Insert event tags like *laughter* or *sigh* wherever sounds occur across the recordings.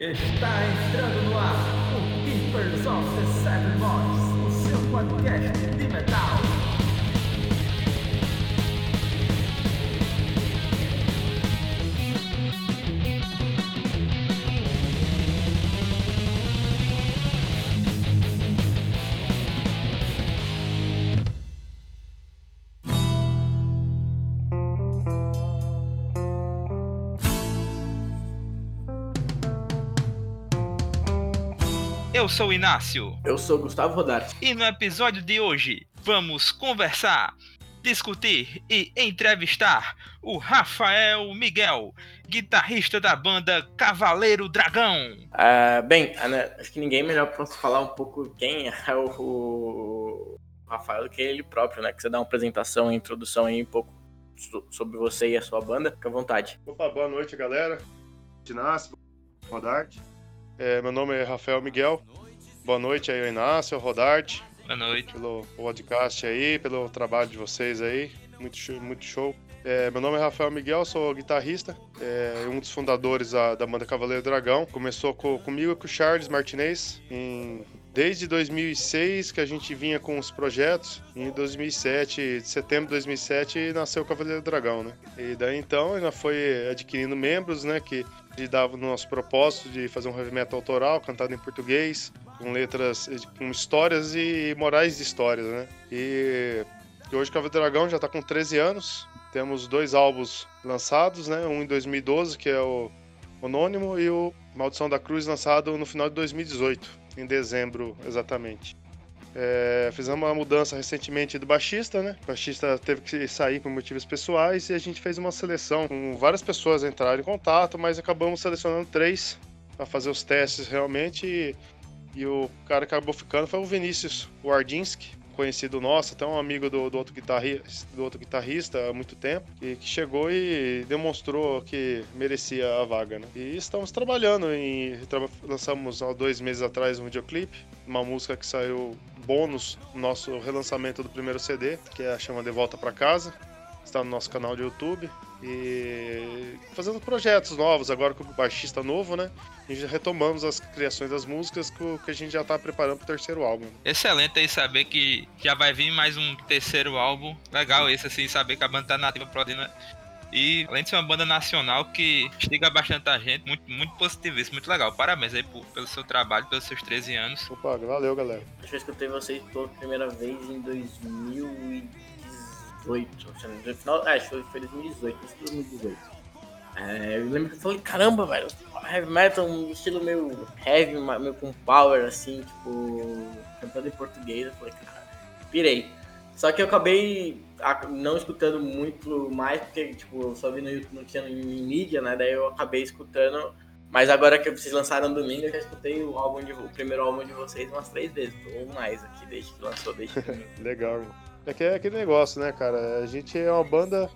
Está entrando no ar o Keepers of the Seven Voice, o seu podcast de metal. Sou o Inácio Eu sou Gustavo Rodarte. e no episódio de hoje vamos conversar, discutir e entrevistar o Rafael Miguel, guitarrista da banda Cavaleiro Dragão. Ah, bem, né, acho que ninguém melhor para falar um pouco quem é o, o Rafael do que ele próprio, né? Que você dá uma apresentação, uma introdução aí um pouco so- sobre você e a sua banda. Fica à vontade. Opa, boa noite, galera. Inácio, Rodarte. É, meu nome é Rafael Miguel. Boa noite aí, Inácio, Rodarte, Boa noite. pelo podcast aí, pelo trabalho de vocês aí. Muito show. Muito show. É, meu nome é Rafael Miguel, sou guitarrista, é, um dos fundadores da, da banda Cavaleiro Dragão. Começou co- comigo e com o Charles Martinez em Desde 2006 que a gente vinha com os projetos, em 2007, de setembro de 2007, nasceu o Cavaleiro Dragão, né? E daí então ainda foi adquirindo membros, né? Que lidava no nosso propósito de fazer um heavy metal autoral, cantado em português, com letras, com histórias e morais de histórias, né? E, e hoje o Cavaleiro Dragão já está com 13 anos, temos dois álbuns lançados, né? Um em 2012, que é o Anônimo, e o Maldição da Cruz, lançado no final de 2018, em dezembro exatamente. É, fizemos uma mudança recentemente do baixista, né? O baixista teve que sair por motivos pessoais e a gente fez uma seleção com várias pessoas entraram em contato, mas acabamos selecionando três para fazer os testes realmente. E, e o cara que acabou ficando foi o Vinícius Wardinski, conhecido nosso, até um amigo do, do outro guitarrista, do outro guitarrista há muito tempo, e que chegou e demonstrou que merecia a vaga, né? E estamos trabalhando em lançamos há dois meses atrás um videoclipe, uma música que saiu bônus no nosso relançamento do primeiro CD, que é a chama De Volta para Casa. Está no nosso canal de YouTube. E fazendo projetos novos, agora com o baixista novo, né? A gente retomamos as criações das músicas que a gente já está preparando para o terceiro álbum. Excelente aí saber que já vai vir mais um terceiro álbum. Legal esse, assim, saber que a banda tá nativa produzindo. E além de ser uma banda nacional que chega bastante a gente, muito, muito positivo isso, muito legal. Parabéns aí por- pelo seu trabalho, pelos seus 13 anos. Opa, valeu, galera. Acho que eu escutei vocês pela primeira vez em 2018. se não. Final, é, acho que foi 2018, isso foi 2018. É, eu lembro que eu falei, caramba, velho, heavy metal, um estilo meio heavy, meio com power, assim, tipo, cantando em português. Eu falei, cara, pirei. Só que eu acabei não escutando muito mais, porque, tipo, eu só vi no YouTube, não tinha em mídia, né? Daí eu acabei escutando. Mas agora que vocês lançaram domingo, eu já escutei o, álbum de, o primeiro álbum de vocês umas três vezes, ou mais aqui, desde que lançou, desde que *laughs* Legal, irmão. É que é aquele negócio, né, cara? A gente é uma banda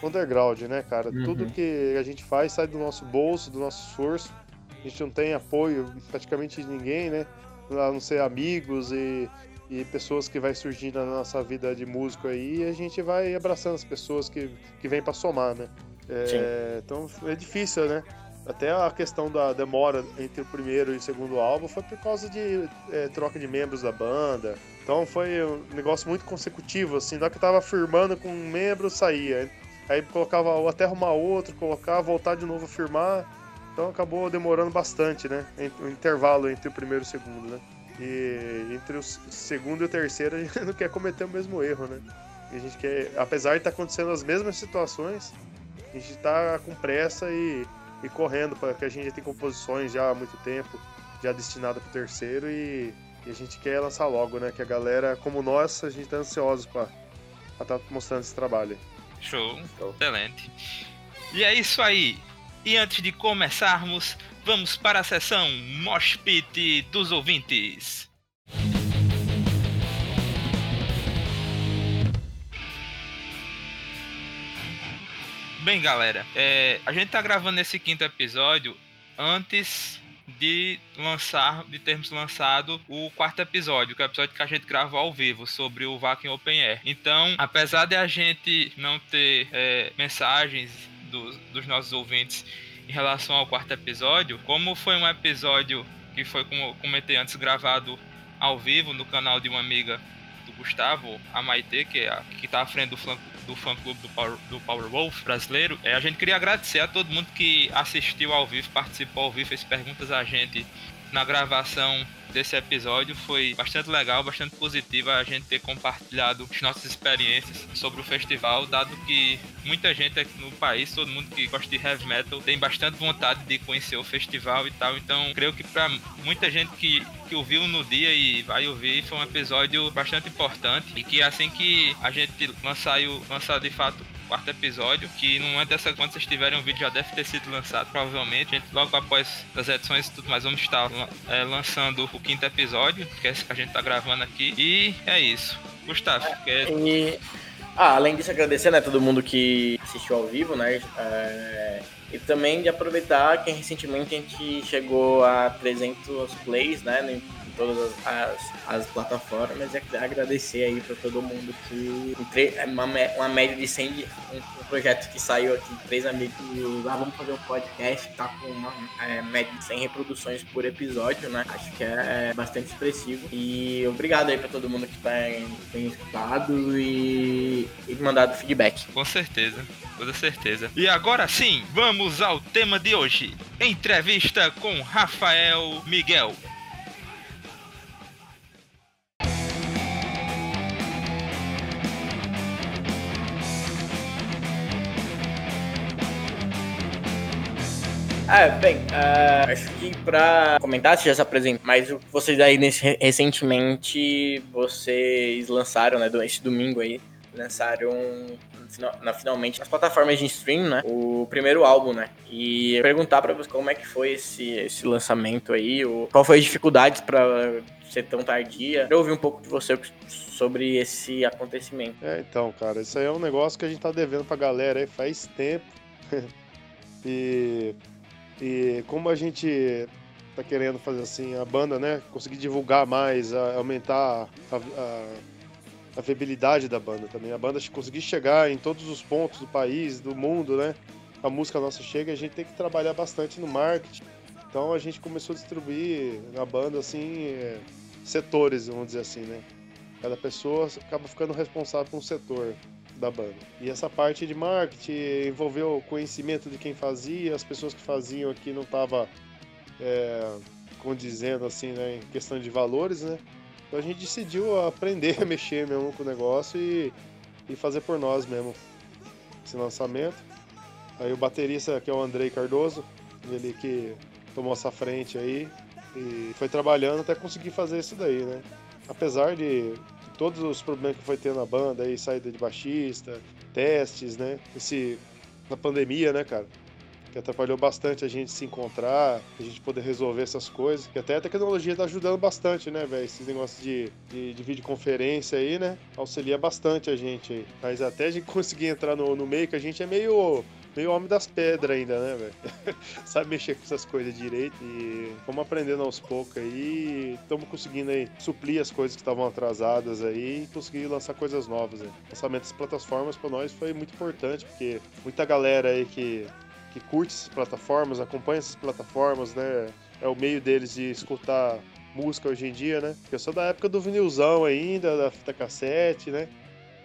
underground, né, cara? Uhum. Tudo que a gente faz sai do nosso bolso, do nosso esforço. A gente não tem apoio praticamente de ninguém, né? A não ser amigos e, e pessoas que vai surgindo na nossa vida de músico aí. E a gente vai abraçando as pessoas que, que vêm pra somar, né? É, então é difícil, né? Até a questão da demora entre o primeiro e o segundo álbum foi por causa de é, troca de membros da banda. Então foi um negócio muito consecutivo, assim, hora que tava firmando com um membro, saía. Aí colocava, até arrumar outro, colocar, voltar de novo a firmar. Então acabou demorando bastante, né? O intervalo entre o primeiro e o segundo, né? E entre o segundo e o terceiro a gente *laughs* não quer cometer o mesmo erro, né? A gente quer, apesar de estar acontecendo as mesmas situações, a gente tá com pressa e, e correndo, porque a gente já tem composições já há muito tempo, já destinada pro terceiro e, e a gente quer lançar logo, né? Que a galera, como nós, a gente tá ansioso pra estar mostrando esse trabalho. Show, Show. excelente. E é isso aí. E antes de começarmos, vamos para a sessão Mosh Pit dos ouvintes. Bem, galera, é, a gente tá gravando esse quinto episódio antes de lançar, de termos lançado o quarto episódio, que é o episódio que a gente gravou ao vivo sobre o Vacuum Open Air. Então, apesar de a gente não ter é, mensagens dos, dos nossos ouvintes em relação ao quarto episódio, como foi um episódio que foi, como comentei antes, gravado ao vivo no canal de uma amiga do Gustavo, a Maite, que é a, que tá à frente do fã, do fã clube do do Power Wolf brasileiro. É, a gente queria agradecer a todo mundo que assistiu ao vivo, participou ao vivo, fez perguntas a gente na gravação desse episódio foi bastante legal, bastante positiva a gente ter compartilhado as nossas experiências sobre o festival, dado que muita gente aqui no país, todo mundo que gosta de heavy metal, tem bastante vontade de conhecer o festival e tal. Então, creio que para muita gente que, que ouviu no dia e vai ouvir, foi um episódio bastante importante e que assim que a gente lançar, lançar de fato quarto episódio, que no momento dessa quando vocês tiverem um vídeo já deve ter sido lançado, provavelmente. A gente logo após as edições e tudo mais, vamos estar é, lançando o quinto episódio, que é esse que a gente tá gravando aqui. E é isso. Gustavo, quer... E, ah, além disso, agradecer, né, todo mundo que assistiu ao vivo, né? É, e também de aproveitar que recentemente a gente chegou a 300 plays, né? Todas as, as plataformas e agradecer aí para todo mundo que uma, uma média de 100 um, um, projeto que saiu aqui três amigos ah, vamos fazer um podcast tá com uma é, média de 100 reproduções por episódio né? Acho que é bastante expressivo. E obrigado aí para todo mundo que tem, tem escutado e, e mandado feedback. Com certeza toda certeza. E agora sim vamos ao tema de hoje. Entrevista com Rafael Miguel É, bem, uh, acho que pra comentar, se já se apresenta, mas vocês aí nesse, recentemente, vocês lançaram, né, esse domingo aí, lançaram na, finalmente nas plataformas de stream, né? O primeiro álbum, né? E perguntar para você como é que foi esse, esse lançamento aí, o, qual foi as dificuldades para ser tão tardia. Eu ouvi um pouco de você sobre esse acontecimento. É, então, cara, isso aí é um negócio que a gente tá devendo pra galera aí faz tempo. *laughs* e e como a gente tá querendo fazer assim, a banda, né, conseguir divulgar mais, a, aumentar a, a, a, viabilidade da banda também. A banda conseguir chegar em todos os pontos do país, do mundo, né? A música nossa chega, a gente tem que trabalhar bastante no marketing. Então a gente começou a distribuir na banda assim é, setores, vamos dizer assim, né? Cada pessoa acaba ficando responsável por um setor da banda. E essa parte de marketing envolveu conhecimento de quem fazia, as pessoas que faziam aqui não estavam é, condizendo assim, né, em questão de valores, né? Então a gente decidiu aprender a mexer mesmo com o negócio e, e fazer por nós mesmo esse lançamento. Aí o baterista, que é o Andrei Cardoso, ele que tomou essa frente aí e foi trabalhando até conseguir fazer isso daí, né? Apesar de todos os problemas que foi ter na banda aí, saída de baixista, testes, né? Esse na pandemia, né, cara? Que atrapalhou bastante a gente se encontrar, a gente poder resolver essas coisas. Que até a tecnologia tá ajudando bastante, né, velho? Esses negócios de, de, de, videoconferência aí, né? Auxilia bastante a gente aí. Mas até a gente *laughs* conseguir entrar no, no meio, que a gente é meio meio homem das pedras ainda, né, velho? *laughs* Sabe mexer com essas coisas direito e vamos aprendendo aos poucos aí. Estamos conseguindo aí suplir as coisas que estavam atrasadas aí e conseguir lançar coisas novas. Aí. O lançamento das plataformas para nós foi muito importante, porque muita galera aí que, que curte essas plataformas, acompanha essas plataformas, né? É o meio deles de escutar música hoje em dia, né? Eu sou da época do vinilzão ainda, da fita cassete, né?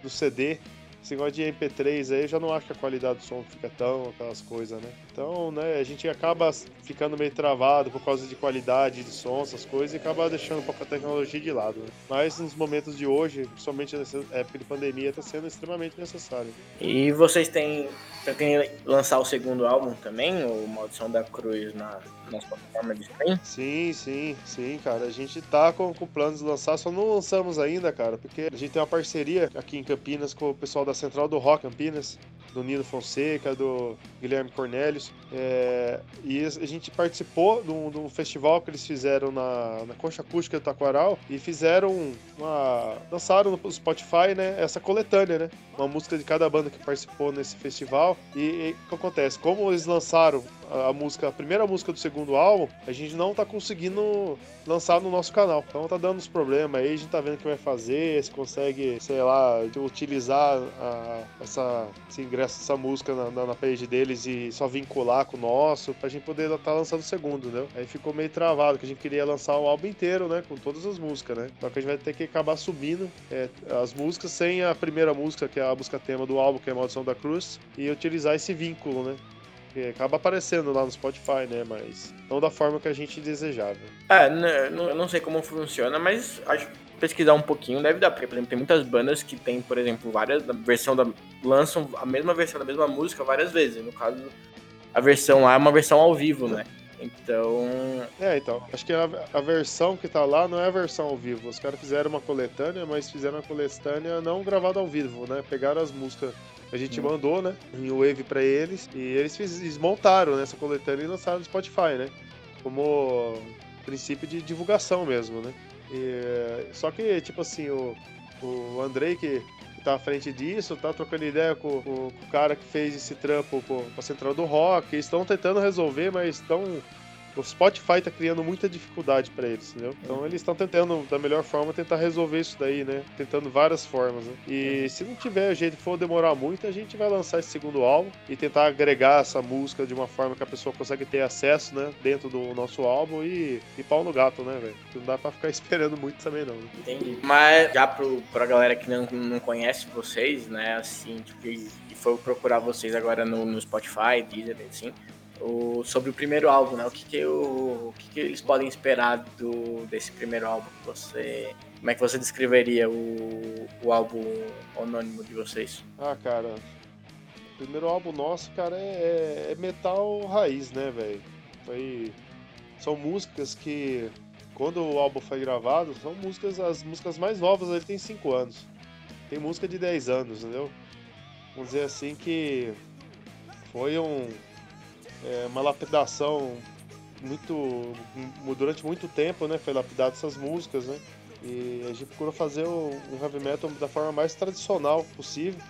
Do CD. Esse negócio de MP3 aí, eu já não acho que a qualidade do som fica tão aquelas coisas, né? Então, né, a gente acaba ficando meio travado por causa de qualidade de som, essas coisas, e acaba deixando um pouco a tecnologia de lado. Né? Mas nos momentos de hoje, principalmente nessa época de pandemia, está sendo extremamente necessário. E vocês têm pretendem lançar o segundo álbum também, o Maldição da Cruz, na, nas plataformas de stream? Sim, sim, sim, cara. A gente tá com, com planos de lançar, só não lançamos ainda, cara, porque a gente tem uma parceria aqui em Campinas com o pessoal da Central do Rock Campinas, do Nino Fonseca, do Guilherme É, e a gente participou de um, de um, festival que eles fizeram na, na Concha Acústica do Taquaral e fizeram uma. lançaram no Spotify, né? Essa coletânea, né? Uma música de cada banda que participou nesse festival. E o que acontece? Como eles lançaram a, música, a primeira música do segundo álbum, a gente não tá conseguindo lançar no nosso canal. Então tá dando uns problemas aí, a gente tá vendo o que vai fazer, se consegue, sei lá, utilizar a, essa, esse ingresso, essa música na, na, na, page deles e só vincular com o nosso, pra gente poder estar tá lançando o segundo, entendeu? Aí ficou meio travado, que a gente queria lançar o álbum inteiro, né? Com todas as músicas, né? Só que a gente vai ter que acabar subindo é, as músicas sem a primeira música, que é a música tema do álbum, que é a Maldição da Cruz, e utilizar esse vínculo, né? Que acaba aparecendo lá no Spotify, né? Mas não da forma que a gente desejava. É, não, eu não sei como funciona, mas acho que pesquisar um pouquinho deve dar, porque, por exemplo, tem muitas bandas que tem, por exemplo, várias versão da lançam a mesma versão da mesma música várias vezes. No caso, a versão lá é uma versão ao vivo, né? Então. É, então. Acho que a, a, versão que tá lá não é a versão ao vivo. Os caras fizeram uma coletânea, mas fizeram a coletânea não gravada ao vivo, né? Pegaram as músicas a gente hum. mandou, né? Em Wave pra eles. E eles, fiz, eles montaram nessa coletânea e lançaram no Spotify, né? Como princípio de divulgação mesmo, né? E, só que, tipo assim, o, o Andrei, que tá à frente disso, tá trocando ideia com, com, com o cara que fez esse trampo com, com a Central do Rock, estão tentando resolver, mas estão o Spotify tá criando muita dificuldade para eles, entendeu? Então eles estão tentando, da melhor forma, tentar resolver isso daí, né? Tentando várias formas, né? E se não tiver jeito, for demorar muito, a gente vai lançar esse segundo álbum e tentar agregar essa música de uma forma que a pessoa consegue ter acesso, né? Dentro do nosso álbum e, e pau no gato, né, velho? Não dá pra ficar *laughs* esperando muito também, não. Entendi. Mas já pro, pra galera que não, não conhece vocês, né? Assim, tipo, que foi procurar vocês agora no, no Spotify, Deezer, assim o, sobre o primeiro álbum, né? O que, que, o, o que, que eles podem esperar do, desse primeiro álbum que você. Como é que você descreveria o, o álbum anônimo de vocês? Ah, cara. O primeiro álbum nosso, cara, é, é metal raiz, né, velho? São músicas que. Quando o álbum foi gravado, são músicas, as músicas mais novas, ele tem 5 anos. Tem música de 10 anos, entendeu? Vamos dizer assim que foi um, é, uma lapidação muito durante muito tempo, né? Foi lapidado essas músicas, né? E a gente procurou fazer um heavy metal da forma mais tradicional possível,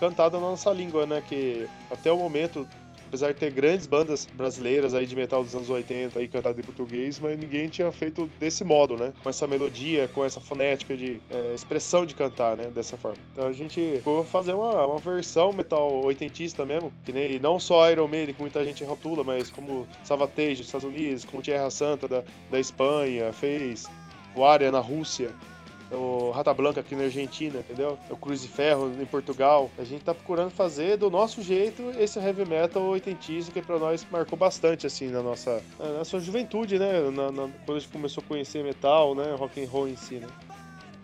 cantado na nossa língua, né? Que até o momento apesar de ter grandes bandas brasileiras aí de metal dos anos 80 aí cantadas em português, mas ninguém tinha feito desse modo, né? Com essa melodia, com essa fonética de é, expressão de cantar, né? Dessa forma. Então a gente foi fazer uma, uma versão metal oitentista mesmo, que nem não só Iron Maiden, que muita gente rotula, mas como Savatage dos Estados Unidos, como Tierra Santa da, da Espanha, fez o Aria na Rússia o Rata Blanca aqui na Argentina, entendeu? O Cruz de Ferro em Portugal. A gente tá procurando fazer do nosso jeito esse heavy metal oitentista que pra nós marcou bastante, assim, na nossa, na nossa juventude, né? Na, na, quando a gente começou a conhecer metal, né? Rock and roll em si, né?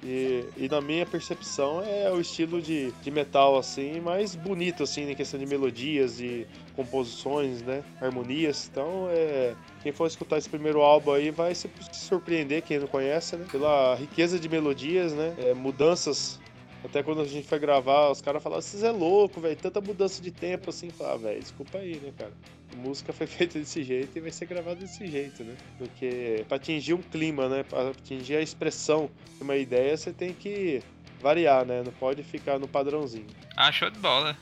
E, e, na minha percepção é o estilo de, de metal assim mais bonito assim em questão de melodias e composições, né, harmonias. Então é quem for escutar esse primeiro álbum aí vai se surpreender quem não conhece, né, pela riqueza de melodias, né, é, mudanças até quando a gente foi gravar, os caras falavam, vocês é louco, velho, tanta mudança de tempo assim. Falar, ah, velho, desculpa aí, né, cara. Música foi *laughs* feita desse jeito e vai ser gravada desse jeito, né? Porque pra atingir um clima, né, pra atingir a expressão de uma ideia, você tem que variar, né? Não pode ficar no padrãozinho. Ah, show de bola.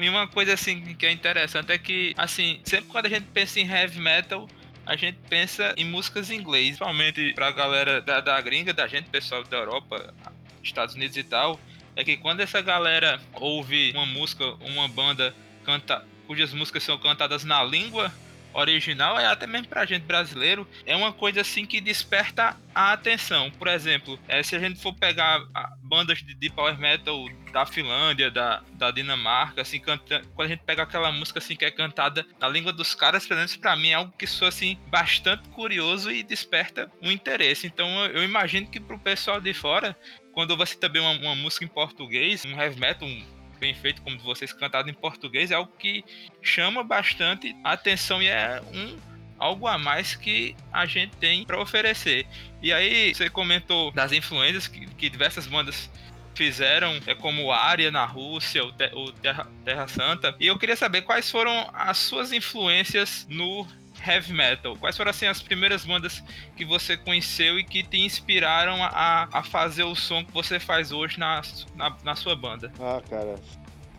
E uma coisa assim que é interessante é que, assim, sempre quando a gente pensa em heavy metal, a gente pensa em músicas em inglês, principalmente pra galera da, da gringa, da gente, pessoal da Europa, Estados Unidos e tal é que quando essa galera ouve uma música, uma banda canta, cujas músicas são cantadas na língua original, é até mesmo pra gente brasileiro, é uma coisa assim que desperta a atenção. Por exemplo, é, se a gente for pegar bandas de, de power metal da Finlândia, da, da Dinamarca, assim, canta, quando a gente pega aquela música assim que é cantada na língua dos caras, pelo menos pra mim é algo que soa assim bastante curioso e desperta um interesse. Então eu, eu imagino que pro pessoal de fora quando você também uma, uma música em português, um heavy metal um bem feito como vocês cantado em português, é algo que chama bastante atenção e é um algo a mais que a gente tem para oferecer. E aí você comentou das influências que, que diversas bandas fizeram, é como Área na Rússia, o, Terra, Terra Santa. E eu queria saber quais foram as suas influências no heavy metal? Quais foram assim as primeiras bandas que você conheceu e que te inspiraram a, a fazer o som que você faz hoje na, na, na sua banda? Ah, cara.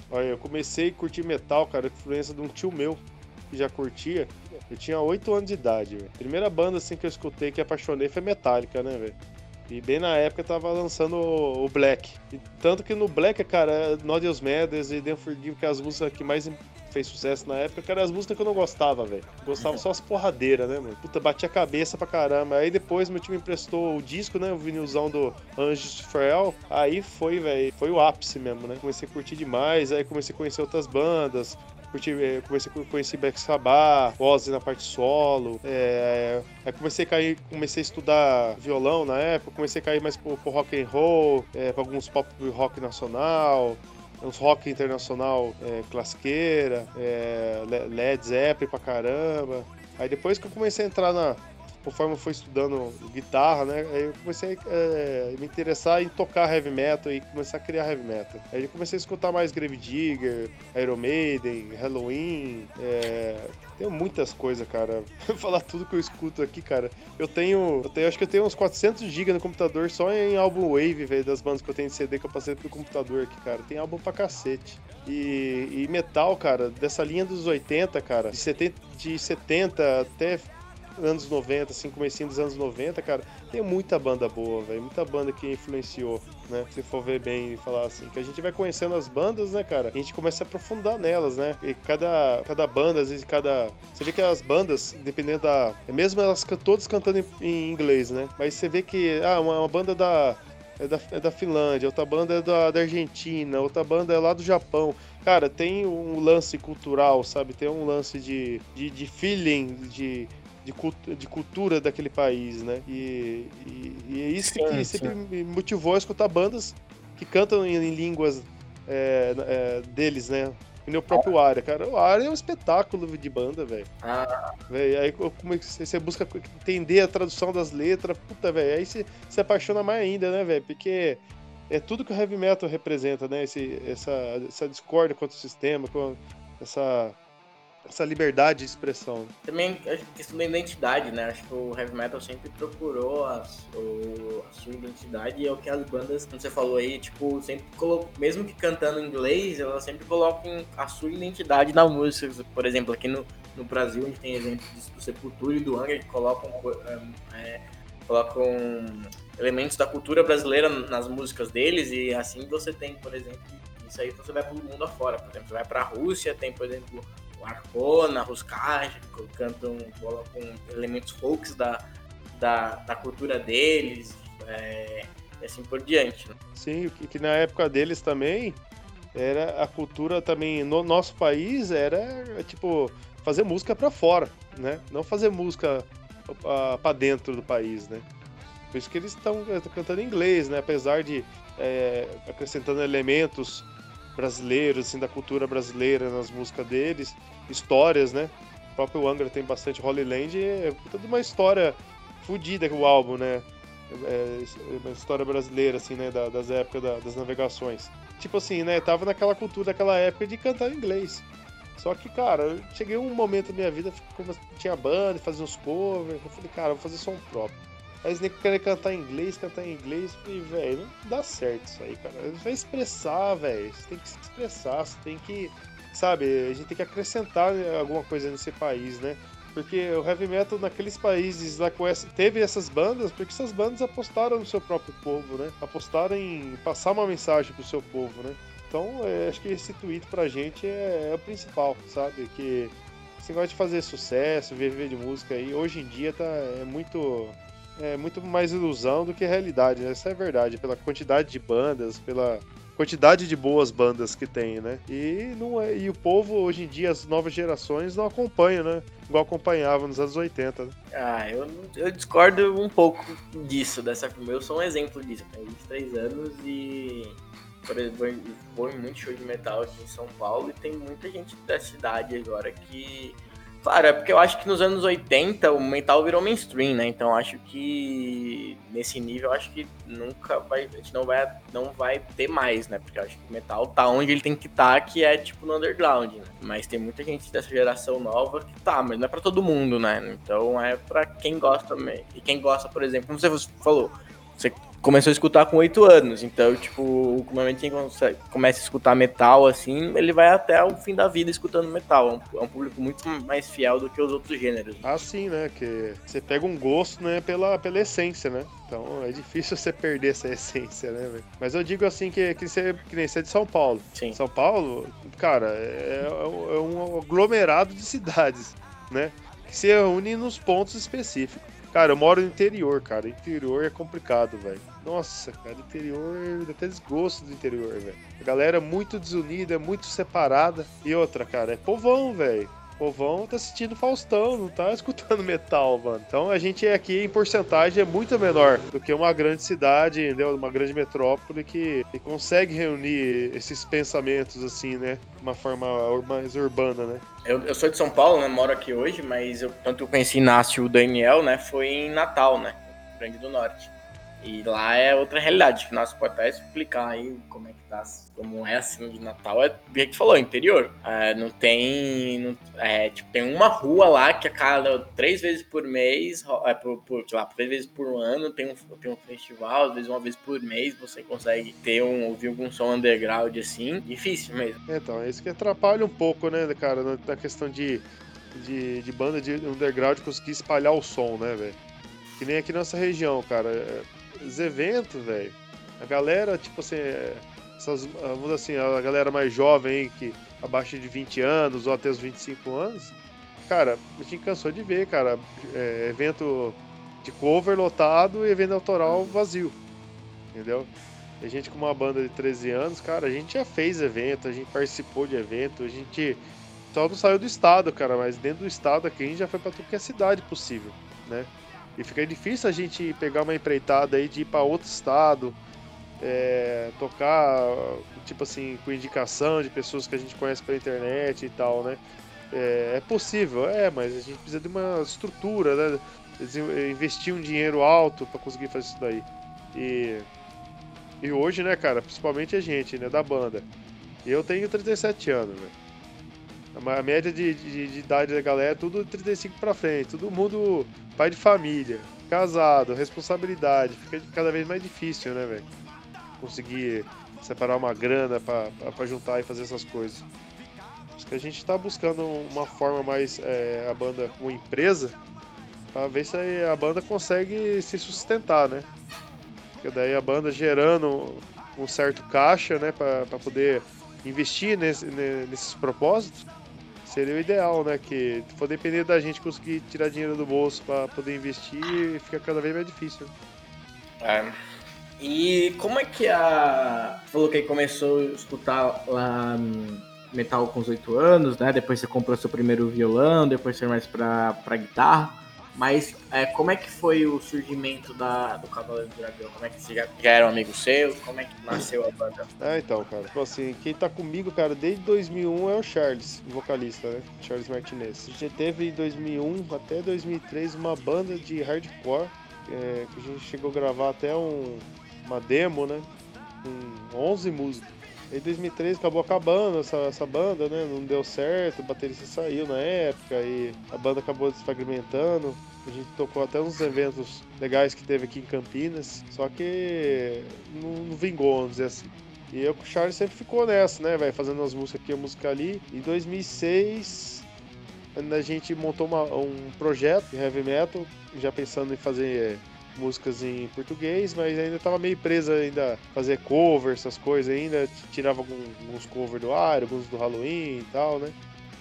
Olha, eu comecei a curtir metal, cara, influência de um tio meu. que já curtia, eu tinha 8 anos de idade, velho. Primeira banda assim que eu escutei que apaixonei foi Metallica, né, velho? E bem na época tava lançando o Black. E tanto que no Black, cara, Nodius Matters e Dan Forgive, que é as músicas que mais fez sucesso na época, que eram as músicas que eu não gostava, velho. Gostava só as porradeiras, né, mano? Puta, batia a cabeça pra caramba. Aí depois meu time emprestou o disco, né, o vinilzão do Anjos Frail. Aí foi, velho, foi o ápice mesmo, né? Comecei a curtir demais, aí comecei a conhecer outras bandas, curti, eh, comecei a conhecer Black Sabbath, Ozzy na parte solo. É, aí comecei a cair, comecei a estudar violão na época, comecei a cair mais pro, pro rock and roll, é, pra alguns pop rock nacional. Uns rock internacional é, classiqueira, é, Led Zeppelin pra caramba. Aí depois que eu comecei a entrar na, conforme eu fui estudando guitarra, né, aí eu comecei a é, me interessar em tocar heavy metal e começar a criar heavy metal. Aí eu comecei a escutar mais Grave Digger, Iron Maiden, Halloween, é, tenho muitas coisas, cara. *laughs* Falar tudo que eu escuto aqui, cara. Eu tenho, eu tenho, acho que eu tenho uns 400 GB no computador só em álbum Wave, velho, das bandas que eu tenho de CD que eu passei pro computador aqui, cara. Tem álbum pra cacete. E, e metal, cara, dessa linha dos 80, cara, de 70, de 70 até anos 90, assim, comecinho dos anos 90, cara, tem muita banda boa, velho. Muita banda que influenciou, né? Se for ver bem e falar assim. Que a gente vai conhecendo as bandas, né, cara? A gente começa a aprofundar nelas, né? E cada, cada banda, às vezes, cada. Você vê que as bandas, dependendo da. É mesmo elas todas cantando em, em inglês, né? Mas você vê que. Ah, uma, uma banda da. É da, é da Finlândia, outra banda é da, da Argentina, outra banda é lá do Japão. Cara, tem um lance cultural, sabe? Tem um lance de, de, de feeling, de, de, de cultura daquele país, né? E, e, e é isso sim, que sempre me motivou a escutar bandas que cantam em, em línguas é, é, deles, né? E o próprio Área, cara. O Área é um espetáculo de banda, velho. Ah. Aí como é você busca entender a tradução das letras, puta, velho. Aí você se apaixona mais ainda, né, velho? Porque é tudo que o heavy metal representa, né? Esse, essa, essa discórdia contra o sistema, com essa essa liberdade de expressão. Também a questão da identidade, né? Acho que o heavy metal sempre procurou a, o, a sua identidade e é o que as bandas, como você falou aí, tipo, sempre colocam, mesmo que cantando em inglês, elas sempre colocam a sua identidade na música. Por exemplo, aqui no, no Brasil, a gente tem exemplos do Sepultura e do Angra que colocam, é, colocam elementos da cultura brasileira nas músicas deles e assim você tem, por exemplo, isso aí você vai para o mundo afora. Por exemplo, você vai para a Rússia, tem, por exemplo, Arcona, Ruscage, cantam bola com elementos folks da, da, da cultura deles, é, e assim por diante. Né? Sim, que, que na época deles também era a cultura também no nosso país era tipo fazer música para fora, né? Não fazer música para dentro do país, né? Por isso que eles estão cantando em inglês, né? Apesar de é, acrescentando elementos brasileiros, assim, da cultura brasileira nas músicas deles, histórias, né? O próprio Angra tem bastante Holy Land é toda uma história fodida o álbum, né? É, é uma história brasileira, assim, né? Da, das épocas da, das navegações. Tipo assim, né? Tava naquela cultura daquela época de cantar em inglês. Só que, cara, cheguei um momento da minha vida, tinha banda, fazia uns covers. Eu falei, cara, vou fazer som próprio. Aí nem querem cantar em inglês, cantar em inglês. E, velho, não dá certo isso aí, cara. Vai expressar, velho. Você tem que se expressar, você tem que. Sabe, a gente tem que acrescentar alguma coisa nesse país, né? Porque o heavy metal naqueles países lá teve essas bandas, porque essas bandas apostaram no seu próprio povo, né? Apostaram em passar uma mensagem pro seu povo, né? Então, é, acho que esse tweet pra gente é, é o principal, sabe? Que esse negócio de fazer sucesso, viver de música aí, hoje em dia tá, é muito é muito mais ilusão do que realidade, né? Essa é verdade, pela quantidade de bandas, pela quantidade de boas bandas que tem, né? E, não é, e o povo, hoje em dia, as novas gerações não acompanham, né? Igual acompanhava nos anos 80. Né? Ah, eu, eu discordo um pouco disso, dessa Eu sou um exemplo disso. Eu tenho 23 anos e por exemplo, muito show de metal aqui em São Paulo e tem muita gente da cidade agora que Claro, é porque eu acho que nos anos 80 o metal virou mainstream, né? Então acho que nesse nível acho que nunca vai, a gente não vai, não vai ter mais, né? Porque acho que o metal tá onde ele tem que estar, tá, que é tipo no underground, né? Mas tem muita gente dessa geração nova que tá, mas não é para todo mundo, né? Então é para quem gosta também. E quem gosta, por exemplo, como você falou, você começou a escutar com 8 anos. Então, tipo, normalmente quem consegue- começa a escutar metal, assim, ele vai até o fim da vida escutando metal. É um, é um público muito mais fiel do que os outros gêneros. Assim, né? Que você pega um gosto, né, pela, pela essência, né? Então é difícil *laughs* você perder essa essência, né, velho? Mas eu digo assim que, que, você, que nem você é de São Paulo. Sim. São Paulo, cara, é, é um aglomerado de cidades, né? Que se reúne nos pontos específicos. Cara, eu moro no interior, cara. Interior é complicado, velho. Nossa, cara, interior dá até desgosto do interior, velho. A galera é muito desunida, é muito separada. E outra, cara, é povão, velho. Povão tá assistindo Faustão, não tá *laughs* escutando metal, mano. Então a gente é aqui em porcentagem é muito menor do que uma grande cidade, entendeu? Uma grande metrópole que, que consegue reunir esses pensamentos assim, né? De uma forma mais urbana, né? Eu, eu sou de São Paulo, né? Moro aqui hoje, mas eu, tanto eu conheci Inácio e o Daniel, né? Foi em Natal, né? Grande do Norte. E lá é outra realidade, que Inácio pode até explicar aí como é que tá, como é assim de Natal. É o que falou, interior. É, não tem. Não, é, tipo, tem uma rua lá que a cada três vezes por mês, é, por, por, sei lá, três vezes por ano, tem um, tem um festival, às vezes uma vez por mês você consegue ter um, ouvir algum som underground assim. Difícil mesmo. Então, é isso que atrapalha um pouco, né, cara, na, questão de, de, de banda de underground conseguir espalhar o som, né, velho? Que nem aqui nessa região, cara. é, Os eventos, velho. A galera, tipo assim, é, essas, ah, vamos dizer assim, a galera mais jovem aí, que abaixo de 20 anos ou até os 25 anos, cara, a gente cansou de ver, cara, é, evento de cover lotado e evento autoral vazio. Entendeu? A gente com uma banda de 13 anos, cara, a gente já fez evento, a gente participou de evento, a gente só não saiu do estado, cara, mas dentro do estado aqui a gente já foi que é cidade possível, né? E fica difícil a gente pegar uma empreitada aí de ir pra outro estado, é, tocar, tipo assim, com indicação de pessoas que a gente conhece pela internet e tal, né? É, é possível, é, mas a gente precisa de uma estrutura, né? Investir um dinheiro alto pra conseguir fazer isso daí. E e hoje, né, cara, principalmente a gente, né, da banda. Eu tenho 37 anos, velho. A média de, de- de idade da galera é tudo 35 pra frente. Todo mundo pai de família, casado, responsabilidade. Fica cada vez mais difícil, né, velho? Conseguir separar uma grana pra juntar e fazer essas coisas. Acho que a gente tá buscando uma forma mais é, a banda como empresa pra ver se a banda consegue se sustentar, né? Porque daí a banda gerando um certo caixa, né, para poder investir nesse- ne- nesses propósitos, seria o ideal, né? Que for depender da gente conseguir tirar dinheiro do bolso para poder investir, fica cada vez mais difícil. né? É. E como é que a. Falou que começou a escutar lá hum, metal com os 8 anos, né? Depois você comprou seu primeiro violão, depois foi mais pra, pra guitarra. Mas é, como é que foi o surgimento da, do Cavaleiro do Dragão? Como é que você já, já eram amigos seus? Como é que nasceu a banda? Ah, então, cara. Tipo assim, quem tá comigo, cara, desde 2001 é o Charles, o vocalista, né? Charles Martinez. A gente teve em 2001 até 2003 uma banda de hardcore, é, que a gente chegou a gravar até um, uma demo, né? Com 11 músicas. Em 2003 acabou acabando essa, essa banda, né? Não deu certo, o baterista saiu na época e a banda acabou desfragmentando. A gente tocou até uns eventos legais que teve aqui em Campinas, só que não, não vingou, vamos dizer assim. E eu com o Charles sempre ficou nessa, né, velho? Fazendo as músicas aqui, a música ali. Em 2006, a gente montou uma- um projeto de heavy metal, já pensando em fazer músicas em português, mas ainda tava meio presa ainda fazer cover, essas coisas ainda. Tirava algum- alguns covers do Ar, alguns do Halloween e tal, né?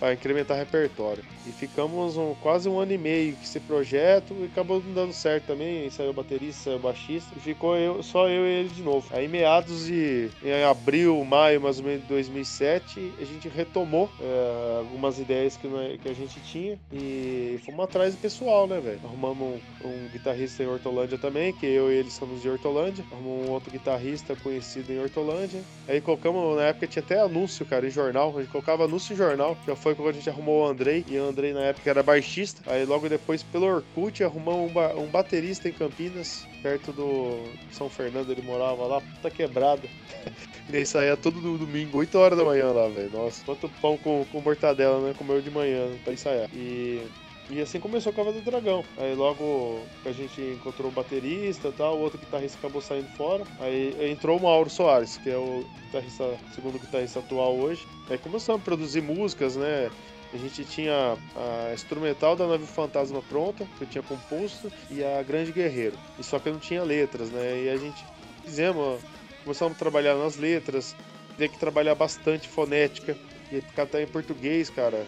Pra incrementar repertório. E ficamos um- quase um ano e meio com esse projeto e acabou não dando certo também. Saiu o baterista, saiu baixista ficou eu, só eu e ele de novo. Aí, meados de em abril, maio mais ou menos de 2007, a gente retomou é, algumas ideias que, que a gente tinha e fomos atrás do pessoal, né, velho? Arrumamos um, um guitarrista em Hortolândia também, que eu e ele somos de Hortolândia. Arrumamos um outro guitarrista conhecido em Hortolândia. Aí colocamos, na época tinha até anúncio, cara, em jornal. A gente colocava anúncio em jornal, que foi quando a gente arrumou o Andrei. E o Andrei na época era baixista. Aí logo depois, pelo Orkut, arrumamos um, ba- um baterista em Campinas, perto do São Fernando, ele morava lá, puta quebrada. *laughs* E aí saía todo domingo, 8 horas da manhã lá, velho. Nossa, quanto pão com, com mortadela, né? Comeu de manhã pra ensaiar. E E assim começou o Cavaleiro do Dragão. Aí logo a gente encontrou o baterista e tal, o outro guitarrista acabou saindo fora. Aí entrou o Mauro Soares, que é o guitarrista, segundo guitarrista atual hoje. Aí começamos a produzir músicas, né? A gente tinha a instrumental da Nave Fantasma pronta, que eu tinha composto, e a Grande Guerreiro. E só que eu não tinha letras, né? E a gente fizemos, começamos a trabalhar nas letras, tem que trabalhar bastante fonética. E até em português, cara.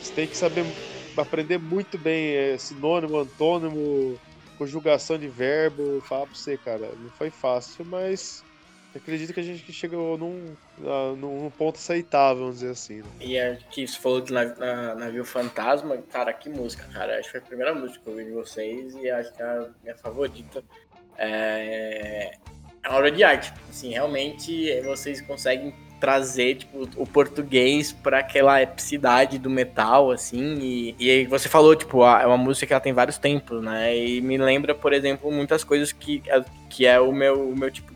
Você tem que saber aprender muito bem é, sinônimo, antônimo, conjugação de verbo. Falar pra você, cara, não foi fácil, mas acredito que a gente chegou num, num ponto aceitável, vamos dizer assim. Né? E é que você falou de navio, na, navio Fantasma, cara, que música, cara. Acho que foi a primeira música que eu ouvi de vocês e acho que é a minha favorita. É, é uma obra de arte. Assim, realmente vocês conseguem trazer tipo, o português para aquela epicidade do metal, assim. E, e aí você falou, tipo, é uma música que ela tem vários tempos, né? E me lembra, por exemplo, muitas coisas que, é, que é o meu, o meu tipo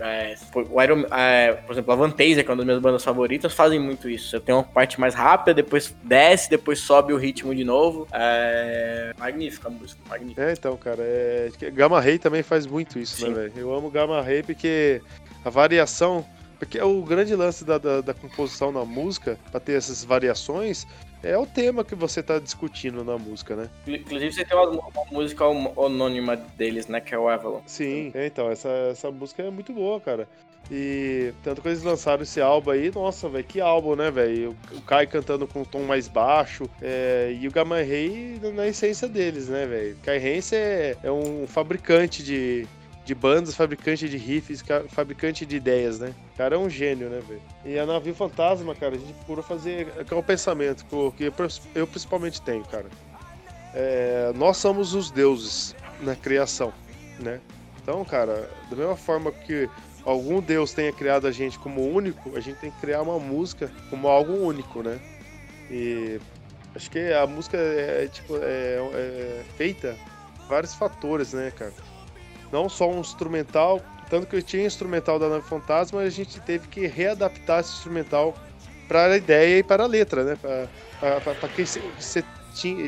é, o Iron, é, por exemplo, a Vantasia, que é uma das minhas bandas favoritas, fazem muito isso. Eu tenho uma parte mais rápida, depois desce, depois sobe o ritmo de novo. É... Magnífica a música, magnífica. É, então, cara, é... Gamma Ray também faz muito isso, né, Sim. né, velho? Eu amo Gamma Ray porque a variação porque o grande lance da, da, da composição na música, para ter essas variações, é o tema que você tá discutindo na música, né? Inclusive você tem uma, uma, música anônima deles, né? Que é o Avalon. Sim, é, então, essa, essa música é muito boa, cara. E tanto que eles lançaram esse álbum aí, nossa, velho, que álbum, né, velho? O Kai cantando com um tom mais baixo é, e o Gamma Ray na essência deles, né, velho? Kai Hansen é, é um fabricante de, de bandas, fabricante de riffs, fabricante de ideias, né? O cara é um gênio, né, velho? E a Navio Fantasma, cara, a gente procura fazer. É o pensamento que eu, principalmente tenho, cara. É, nós somos os deuses na criação, né? Então, cara, da mesma forma que algum deus tenha criado a gente como único, a gente tem que criar uma música como algo único, né? E acho que a música é, tipo, é, é feita vários fatores, né, cara? Não só um instrumental, tanto que eu tinha instrumental da Nave Fantasma, a gente teve que readaptar esse instrumental para a ideia e para a letra, né? Para que você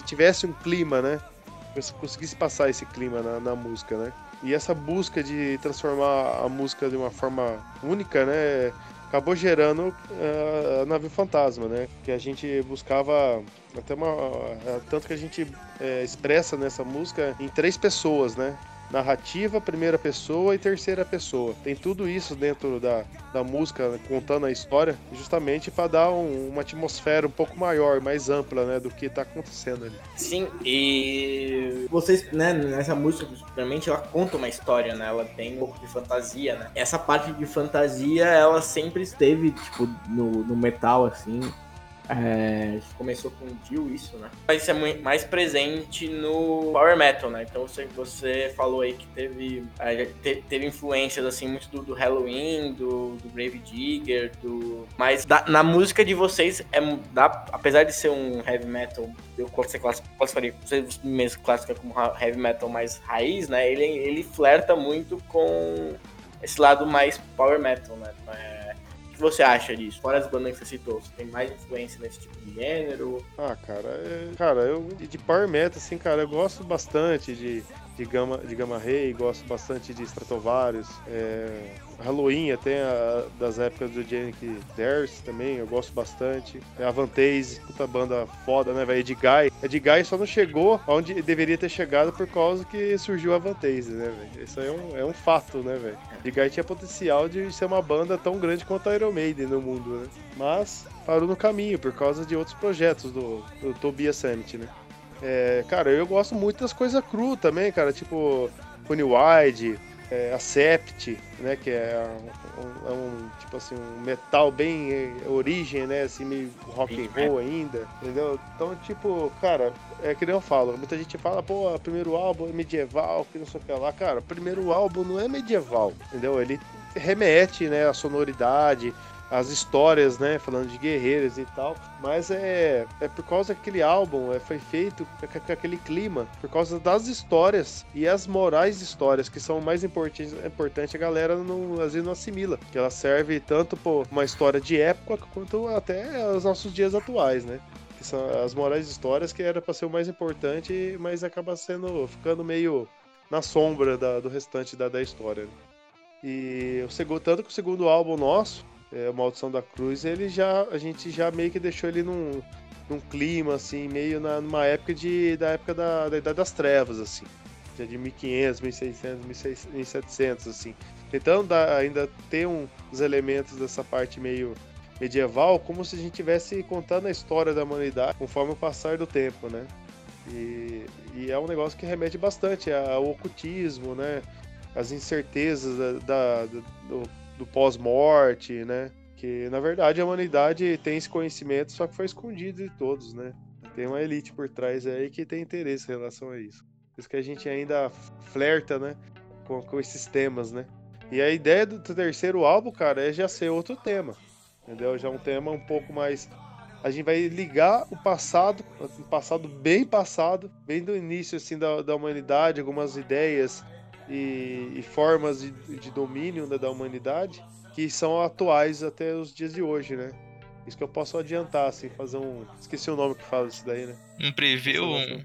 tivesse um clima, né? Você conseguisse passar esse clima na, na, música, né? E essa busca de transformar a música de uma forma única, né? Acabou gerando uh, a Nave Fantasma, né? Que a gente buscava até uma. Uh, tanto que a gente uh, expressa nessa música em três pessoas, né? Narrativa, primeira pessoa e terceira pessoa. Tem tudo isso dentro da, da música, contando a história, justamente para dar um, uma atmosfera um pouco maior, mais ampla, né, do que tá acontecendo ali. Sim, e vocês, né, nessa música, principalmente, ela conta uma história, né, ela tem um pouco de fantasia, né. Essa parte de fantasia, ela sempre esteve, tipo, no, no metal, assim, é, começou com o Dio isso, né? Mas é mais presente no Power Metal, né? Então você, você falou aí que teve, é, teve influências assim muito do, do Halloween, do, do Grave Digger, do. Mas da, na música de vocês, é, apesar de ser um heavy metal, eu posso falar, você mesmo clássica como heavy metal mais raiz, né? Ele, ele flerta muito com esse lado mais power metal, né? É, que você acha disso? Fora as bandas que você citou, você tem mais influência nesse tipo de gênero? Ah, cara, é, cara, eu de Power Metal, assim, cara, eu gosto bastante de, de Gamma, de Gamma Ray, gosto bastante de Stratovarius, é, Halloween até a, das épocas do Janick Ders também, eu gosto bastante. É a Vantage, puta banda foda, né, velho? Edguy. Edguy só não chegou onde deveria ter chegado por causa que surgiu a Vantage, né, velho? Isso aí é um, é um fato, né, velho? Edguy tinha potencial de ser uma banda tão grande quanto a Iron Maiden no mundo, né? Mas parou no caminho por causa de outros projetos do, do Tobias Summit, né? É, cara, eu gosto muito das coisas cru também, cara, tipo Funny Wide, é, Acept, né, que é um, é um, tipo assim, um metal bem é, origem, né, assim, meio rock and roll ainda, entendeu? Então, tipo, cara, é que nem eu falo, muita gente fala, pô, o primeiro álbum é medieval, que não sei o que lá, cara, o primeiro álbum não é medieval, entendeu? Ele remete, né, a sonoridade, as histórias, né, falando de guerreiros e tal, mas é, é por causa que aquele álbum é, foi feito com aquele clima, por causa das histórias e as morais histórias que são mais importantes, importante a galera não, às vezes não assimila, que ela serve tanto por uma história de época quanto até os nossos dias atuais, né? Que são as morais histórias que era pra ser o mais importante, mas acaba sendo ficando meio na sombra da- do restante da, da história. né? E o segundo, tanto que o segundo álbum nosso, é, Maldição da Cruz, ele já a gente já meio que deixou ele num, num clima assim, meio na, numa época de da época da, da Idade das Trevas assim, já de 1500, 1600, 1600, 1700 assim. Dar, ainda ter um, os elementos dessa parte meio medieval, como se a gente estivesse contando a história da humanidade conforme o passar do tempo, né? E, e é um negócio que remete bastante ao ocultismo, né? As incertezas da, da- do, do pós-morte, né? Que na verdade a humanidade tem esse conhecimento, só que foi escondido de todos, né? Tem uma elite por trás aí que tem interesse em relação a isso. Por isso que a gente ainda flerta, né? Com, com esses temas, né? E a ideia do terceiro álbum, cara, é já ser outro tema. Entendeu? Já um tema um pouco mais. A gente vai ligar o passado, um passado bem passado, bem do início assim da, da humanidade, algumas ideias e, e formas de, de domínio né, da humanidade que são atuais até os dias de hoje, né? Isso que eu posso adiantar, assim, fazer um. Esqueci o nome que fala disso daí, né? Um preview, um,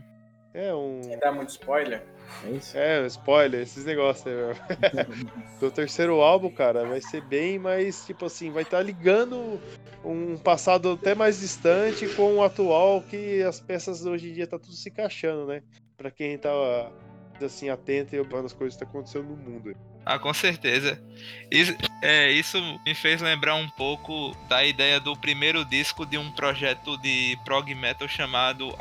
É um. Sem dar muito spoiler. É isso? É, spoiler, esses negócios aí, meu. o *laughs* terceiro álbum, cara, vai ser bem mais, tipo assim, vai estar ligando um passado até mais distante com o atual, que as peças hoje em dia tá tudo se encaixando, né? Pra quem tá, assim, e observando as coisas que tá acontecendo no mundo. Ah, com certeza. Isso, é, isso me fez lembrar um pouco da ideia do primeiro disco de um projeto de prog metal chamado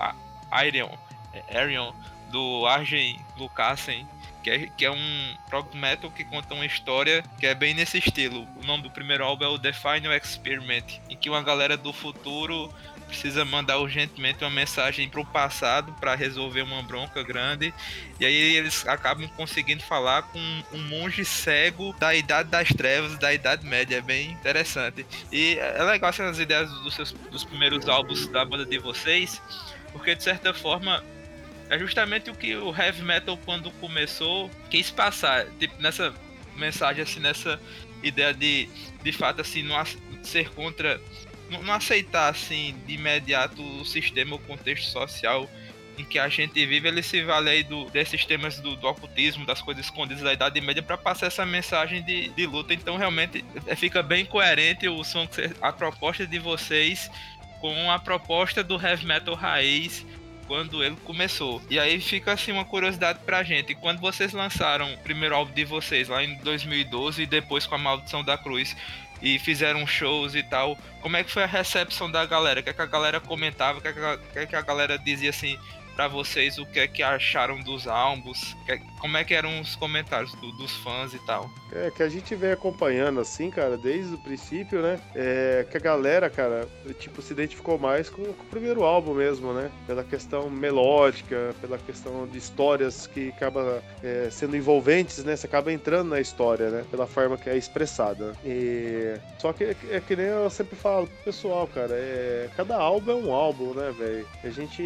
Arion, é, Arion do Arjen Lucassen, que é, que é um prog metal que conta uma história que é bem nesse estilo. O nome do primeiro álbum é o The Final Experiment, em que uma galera do futuro precisa mandar urgentemente uma mensagem pro passado para resolver uma bronca grande e aí eles acabam conseguindo falar com um monge cego da Idade das Trevas, da Idade Média. É bem interessante. E é legal essas ideias dos, seus, dos primeiros álbuns da banda de vocês, porque de certa forma é justamente o que o heavy metal quando começou quis passar, tipo nessa mensagem assim, nessa ideia de de fato assim não ser contra não, aceitar assim de imediato o sistema, o contexto social em que a gente vive, ele se vale aí do, desses temas do, do ocultismo, das coisas escondidas da Idade Média, para passar essa mensagem de, de luta. Então, realmente, é, fica bem coerente o som, a proposta de vocês com a proposta do heavy metal raiz quando ele começou. E aí fica assim uma curiosidade pra gente. Quando vocês lançaram o primeiro álbum de vocês lá em 2012 e depois com a Maldição da Cruz e fizeram shows e tal, como é que foi a recepção da galera? O que, é que a galera comentava? O que, é que a, é galera dizia assim pra vocês? O que é que acharam dos álbuns? Que- Como é que eram os comentários do- dos fãs e tal? É, que a gente vem acompanhando assim, cara, desde o princípio, né? É, que a galera, cara, tipo, se identificou mais com, com o primeiro álbum mesmo, né? Pela questão melódica, pela questão de histórias que acaba é, sendo envolventes, né? Você acaba entrando na história, né? Pela forma que é expressada. E... Só que é, é que nem eu sempre falo pessoal, cara, é... cada álbum é um álbum, né, velho? A gente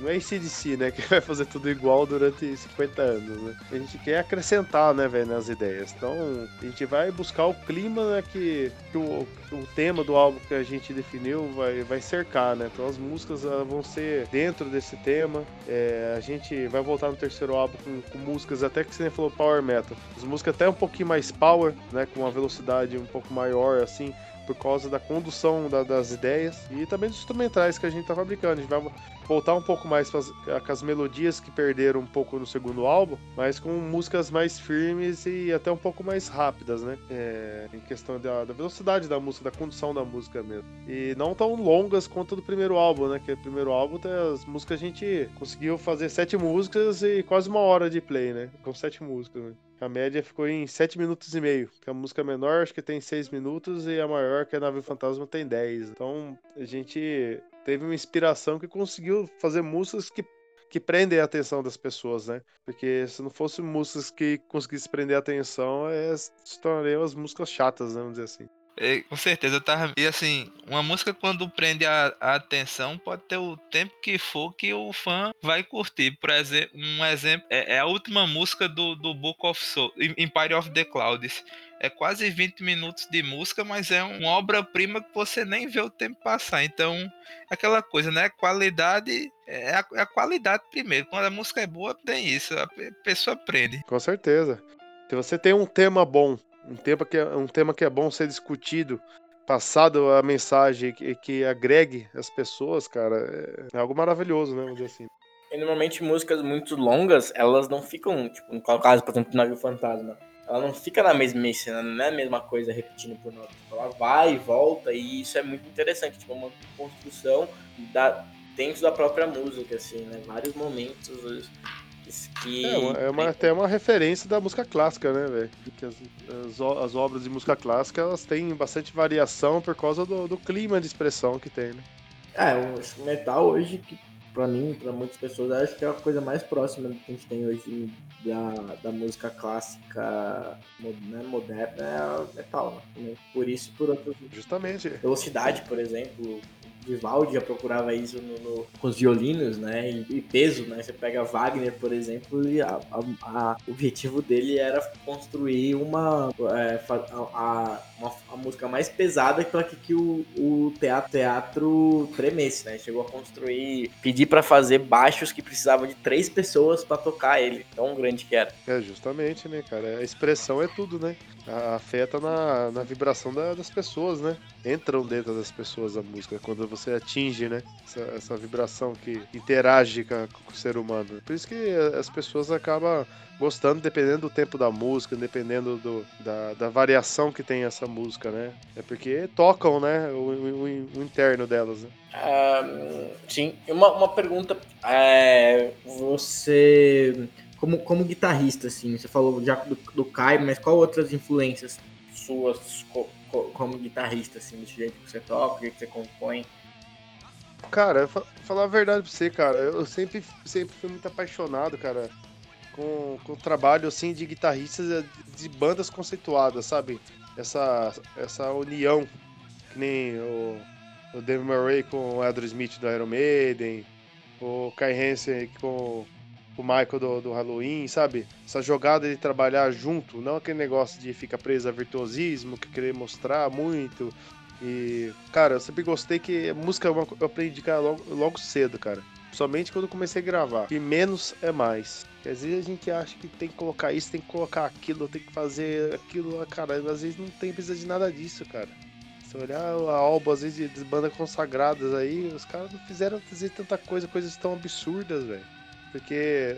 não é ACDC, né? *laughs* Que vai fazer tudo igual durante 50 anos, né? A gente quer acrescentar, né, velho, nas ideias. Então, a gente vai buscar o clima né, que, que o, o tema do álbum que a gente definiu vai, vai cercar, né? Então, as músicas vão ser dentro desse tema. É, a gente vai voltar no terceiro álbum com, com músicas até que você falou power metal. As músicas até um pouquinho mais power, né? Com uma velocidade um pouco maior, assim por causa da condução da- das ideias e também dos instrumentais que a gente tá fabricando. A gente vai voltar um pouco mais com as melodias que perderam um pouco no segundo álbum, mas com músicas mais firmes e até um pouco mais rápidas, né? É, em questão da, da velocidade da música, da condução da música mesmo. E não tão longas quanto do primeiro álbum, né? Que o primeiro álbum, as músicas a gente conseguiu fazer sete músicas e quase uma hora de play, né? Com sete músicas, né? A média ficou em 7 minutos e meio. Que a música menor acho que tem 6 minutos e a maior, que é Nave Fantasma, tem 10. Então a gente teve uma inspiração que conseguiu fazer músicas que, que prendem a atenção das pessoas, né? Porque se não fossem músicas que conseguissem prender a atenção, é, se tornariam as músicas chatas, né? vamos dizer assim. É, com certeza, eu tava. E assim, uma música quando prende a, a, atenção, pode ter o tempo que for que o fã vai curtir. Por exemplo, um exemplo é, é a última música do, do Book of Soul, Empire of the Clouds. É quase 20 minutos de música, mas é uma obra-prima que você nem vê o tempo passar. Então, é aquela coisa, né? Qualidade é a, é a qualidade primeiro. Quando a música é boa, tem isso. A pessoa aprende. Com certeza. Se você tem um tema bom um tema que é, um tema que é bom ser discutido, passado a mensagem que, que agregue as pessoas, cara, é, é algo maravilhoso, né? Dizer assim. E normalmente músicas muito longas, elas não ficam, tipo, no caso, por exemplo, Navio Fantasma, ela não fica na mesma cena, não é a mesma coisa repetindo por nota. Ela vai e volta, e isso é muito interessante, tipo, uma construção da, dentro da própria música, assim, né? Vários momentos que... É, uma, é uma, até uma referência da música clássica, né, velho? Que as, as, as, obras de música clássica elas têm bastante variação por causa do, do clima de expressão que tem, né? É, o metal hoje, que pra mim, pra muitas pessoas, acho que é a coisa mais próxima que a gente tem hoje da, da música clássica né, moderna é o metal, né? Por isso, por outros. Justamente. Velocidade, por exemplo, Vivaldi já procurava isso no, no, com os violinos, né? E, e, peso, né? Você pega Wagner, por exemplo, e a, a, a, o objetivo dele era construir uma, é, a, uma, a música mais pesada para que, que o, o teatro, teatro tremesse, né? Chegou a construir, pedir para fazer baixos que precisavam de três pessoas para tocar ele, tão grande que era. É, justamente, né, cara? A expressão é tudo, né? afeta na, na vibração da, das pessoas, né? Entram dentro das pessoas a música, quando você atinge, né? Essa, essa vibração que interage com, o ser humano. Por isso que as pessoas acabam gostando, dependendo do tempo da música, dependendo do, da, da variação que tem essa música, né? É porque tocam, né? O, o, o interno delas, né? Um, sim. Uma, uma pergunta. É, você como, como guitarrista, assim, você falou já do, do Kai, mas qual outras influências suas como guitarrista, assim, do jeito que você toca, jeito que você compõe? Cara, eu falar a verdade pra você, cara, eu sempre, sempre fui muito apaixonado, cara, com, com o trabalho, assim, de guitarristas eh, de bandas conceituadas, sabe? Essa, essa união, que nem o, o Dave Murray com o Andrew Smith do Iron Maiden, o Kai Hansen com o Michael do, do Halloween, sabe? Essa jogada de trabalhar junto, não aquele negócio de ficar preso a virtuosismo, que querer mostrar muito. E, cara, eu sempre gostei que música é eu aprendi cara, logo, logo cedo, cara. Somente quando comecei a gravar. E menos é mais. Porque às vezes a gente acha que tem que colocar isso, tem que colocar aquilo, tem que fazer aquilo, cara. Às vezes não tem precisa de nada disso, cara. Se olhar a álbum, às vezes, de bandas consagradas aí, os caras não fizeram dizer tanta coisa, coisas tão absurdas, velho. Porque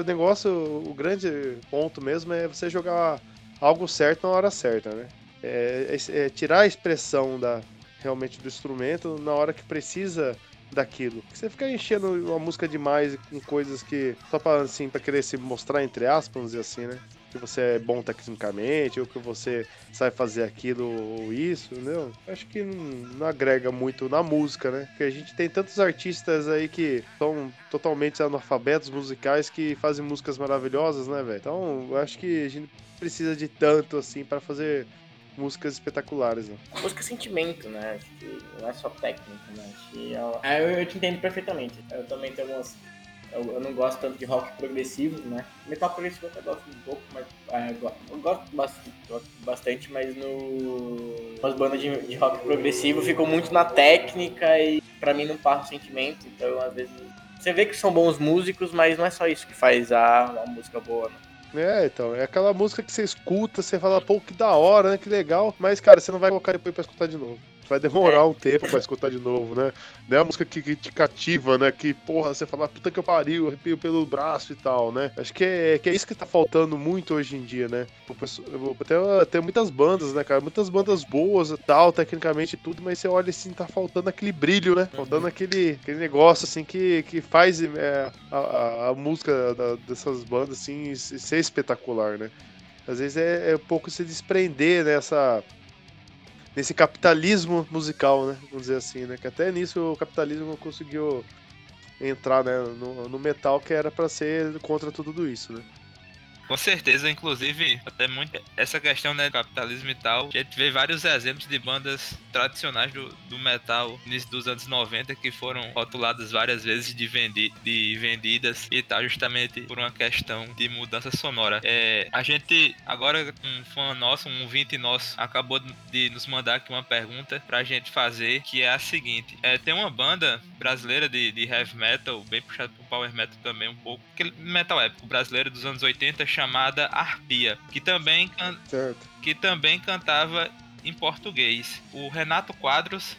o negócio, o grande ponto mesmo é você jogar algo certo na hora certa, né? É, é, é tirar a expressão da, realmente do instrumento na hora que precisa daquilo. Você ficar enchendo uma música demais com coisas que só para assim para querer se mostrar entre aspas, e assim, né? Que você é bom tecnicamente, ou que você sabe fazer aquilo ou isso, entendeu? Acho que não, não, agrega muito na música, né? Porque a gente tem tantos artistas aí que são totalmente analfabetos musicais que fazem músicas maravilhosas, né, velho? Então, eu acho que a gente precisa de tanto assim para fazer músicas espetaculares, né? Música é sentimento, né? Acho que não é só técnica, né? Acho que é... eu, eu te entendo perfeitamente. Eu também tenho algumas eu, eu, não gosto tanto de rock progressivo, né? Metal progressivo eu até gosto um pouco, mas é, eu gosto bastante, bastante, mas no. As bandas de, de, rock progressivo ficam muito na técnica e pra mim não passa o sentimento, então às vezes. Você vê que são bons músicos, mas não é só isso que faz a, a música boa, né? É, então, é aquela música que você escuta, você fala, pô, que da hora, né? Que legal, mas, cara, você não vai colocar depois pra escutar de novo vai demorar é. um tempo pra escutar de novo, né? Não é uma música que, que, te cativa, né? Que, porra, você fala, puta que eu pariu, arrepio pelo braço e tal, né? Acho que é, que é isso que tá faltando muito hoje em dia, né? Até, tem muitas bandas, né, cara? Muitas bandas boas e tal, tecnicamente tudo, mas você olha assim, tá faltando aquele brilho, né? Faltando aquele, aquele negócio, assim, que, que faz é, a, a, música da, dessas bandas, assim, ser espetacular, né? Às vezes é, é um pouco se desprender nessa. Né, nesse capitalismo musical, né? Vamos dizer assim, né? Que até nisso o capitalismo conseguiu entrar né, no, no metal que era para ser contra tudo isso, né? Com certeza, inclusive, até muito essa questão né, do capitalismo e tal. A gente vê vários exemplos de bandas tradicionais do, do metal início dos anos 90 que foram rotuladas várias vezes de, vendi, de vendidas e tal, justamente por uma questão de mudança sonora. É, a gente, agora, um fã nosso, um ouvinte nosso, acabou de nos mandar aqui uma pergunta pra gente fazer, que é a seguinte: é, tem uma banda brasileira de, de heavy metal, bem puxado pro power metal também um pouco, aquele metal épico brasileiro dos anos 80 chamada Arpia, que também, can... que também cantava em português. O Renato Quadros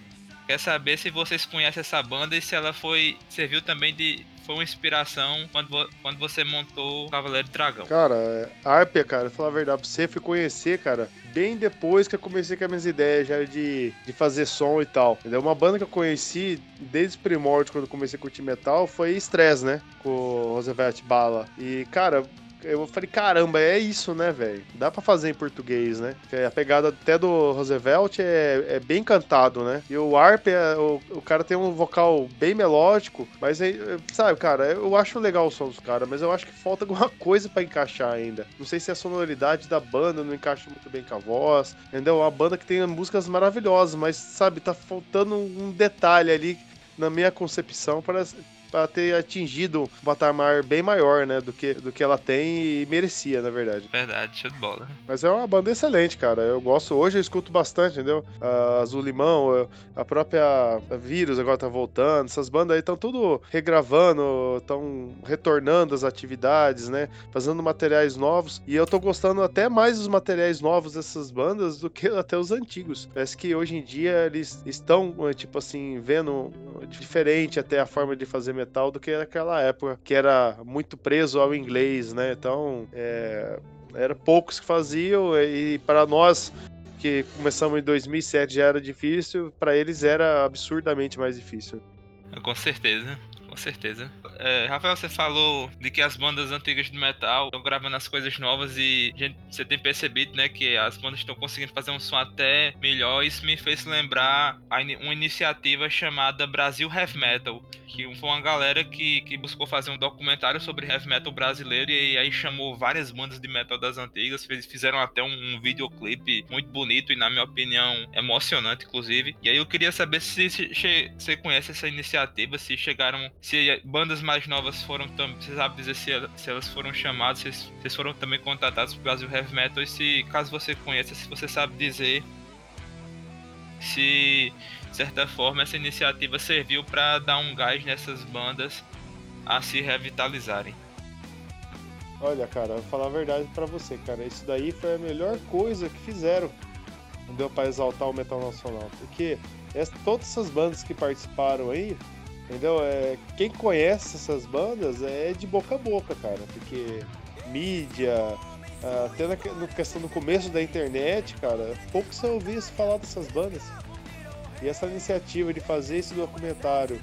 quer saber se vocês conhecem essa banda e se ela foi serviu também de foi uma inspiração quando, quando você montou o Cavaleiro Dragão. Cara, Arpia, cara, falar a verdade pra você, fui conhecer, cara, bem depois que eu comecei com as minhas ideias já de, de fazer som e tal. Entendeu? Uma banda que eu conheci desde o primórdio, quando eu comecei a curtir metal, foi Stress, né? Com o Roosevelt Bala. E, cara, eu falei, caramba, é isso, né, velho? Dá para fazer em português, né? A pegada até do Roosevelt é, é bem cantado, né? E o Arp, é, o, o cara tem um vocal bem melódico, mas, é, sabe, cara, eu acho legal o som dos caras, mas eu acho que falta alguma *laughs* coisa para encaixar ainda. Não sei se a sonoridade da banda não encaixa muito bem com a voz, entendeu? Uma banda que tem músicas maravilhosas, mas, sabe, tá faltando um detalhe ali na minha concepção para para ter atingido um patamar bem maior, né, do que, do que ela tem e merecia, na verdade. Verdade, show de bola. Mas é uma banda excelente, cara. Eu gosto, hoje eu escuto bastante, entendeu? A Azul Limão, a própria Vírus agora tá voltando, essas bandas aí estão tudo regravando, estão retornando as atividades, né, fazendo materiais novos, e eu tô gostando até mais dos materiais novos dessas bandas do que até os antigos. Parece que hoje em dia eles estão, tipo assim, vendo diferente até a forma de fazer metal do que naquela época, que era muito preso ao inglês, né? Então, é, era poucos que faziam e para nós que começamos em 2007 já era difícil, para eles era absurdamente mais difícil. Com certeza com certeza. É, Rafael, você falou de que as bandas antigas de metal estão gravando as coisas novas e gente, você tem percebido, né, que as bandas estão conseguindo fazer um som até melhor. Isso me fez lembrar uma iniciativa chamada Brasil Heavy Metal, que foi uma galera que, que buscou fazer um documentário sobre heavy metal brasileiro e aí chamou várias bandas de metal das antigas, fizeram até um, um videoclipe muito bonito e, na minha opinião, emocionante, inclusive. E aí eu queria saber se você conhece essa iniciativa, se chegaram se bandas mais novas foram também. Você sabe dizer se, se elas foram chamadas, se vocês foram também contatados pro Brasil Heavy Metal e se, caso você conheça, se você sabe dizer se de certa forma essa iniciativa serviu para dar um gás nessas bandas a se revitalizarem. Olha, cara, vou falar a verdade para você, cara. Isso daí foi a melhor coisa que fizeram. Deu para exaltar o metal nacional. Porque todas essas bandas que participaram aí Entendeu? É, quem conhece essas bandas é de boca a boca, cara. Porque mídia, até na, na questão do começo da internet, cara, pouco você ouvia se falar dessas bandas. E essa iniciativa de fazer esse documentário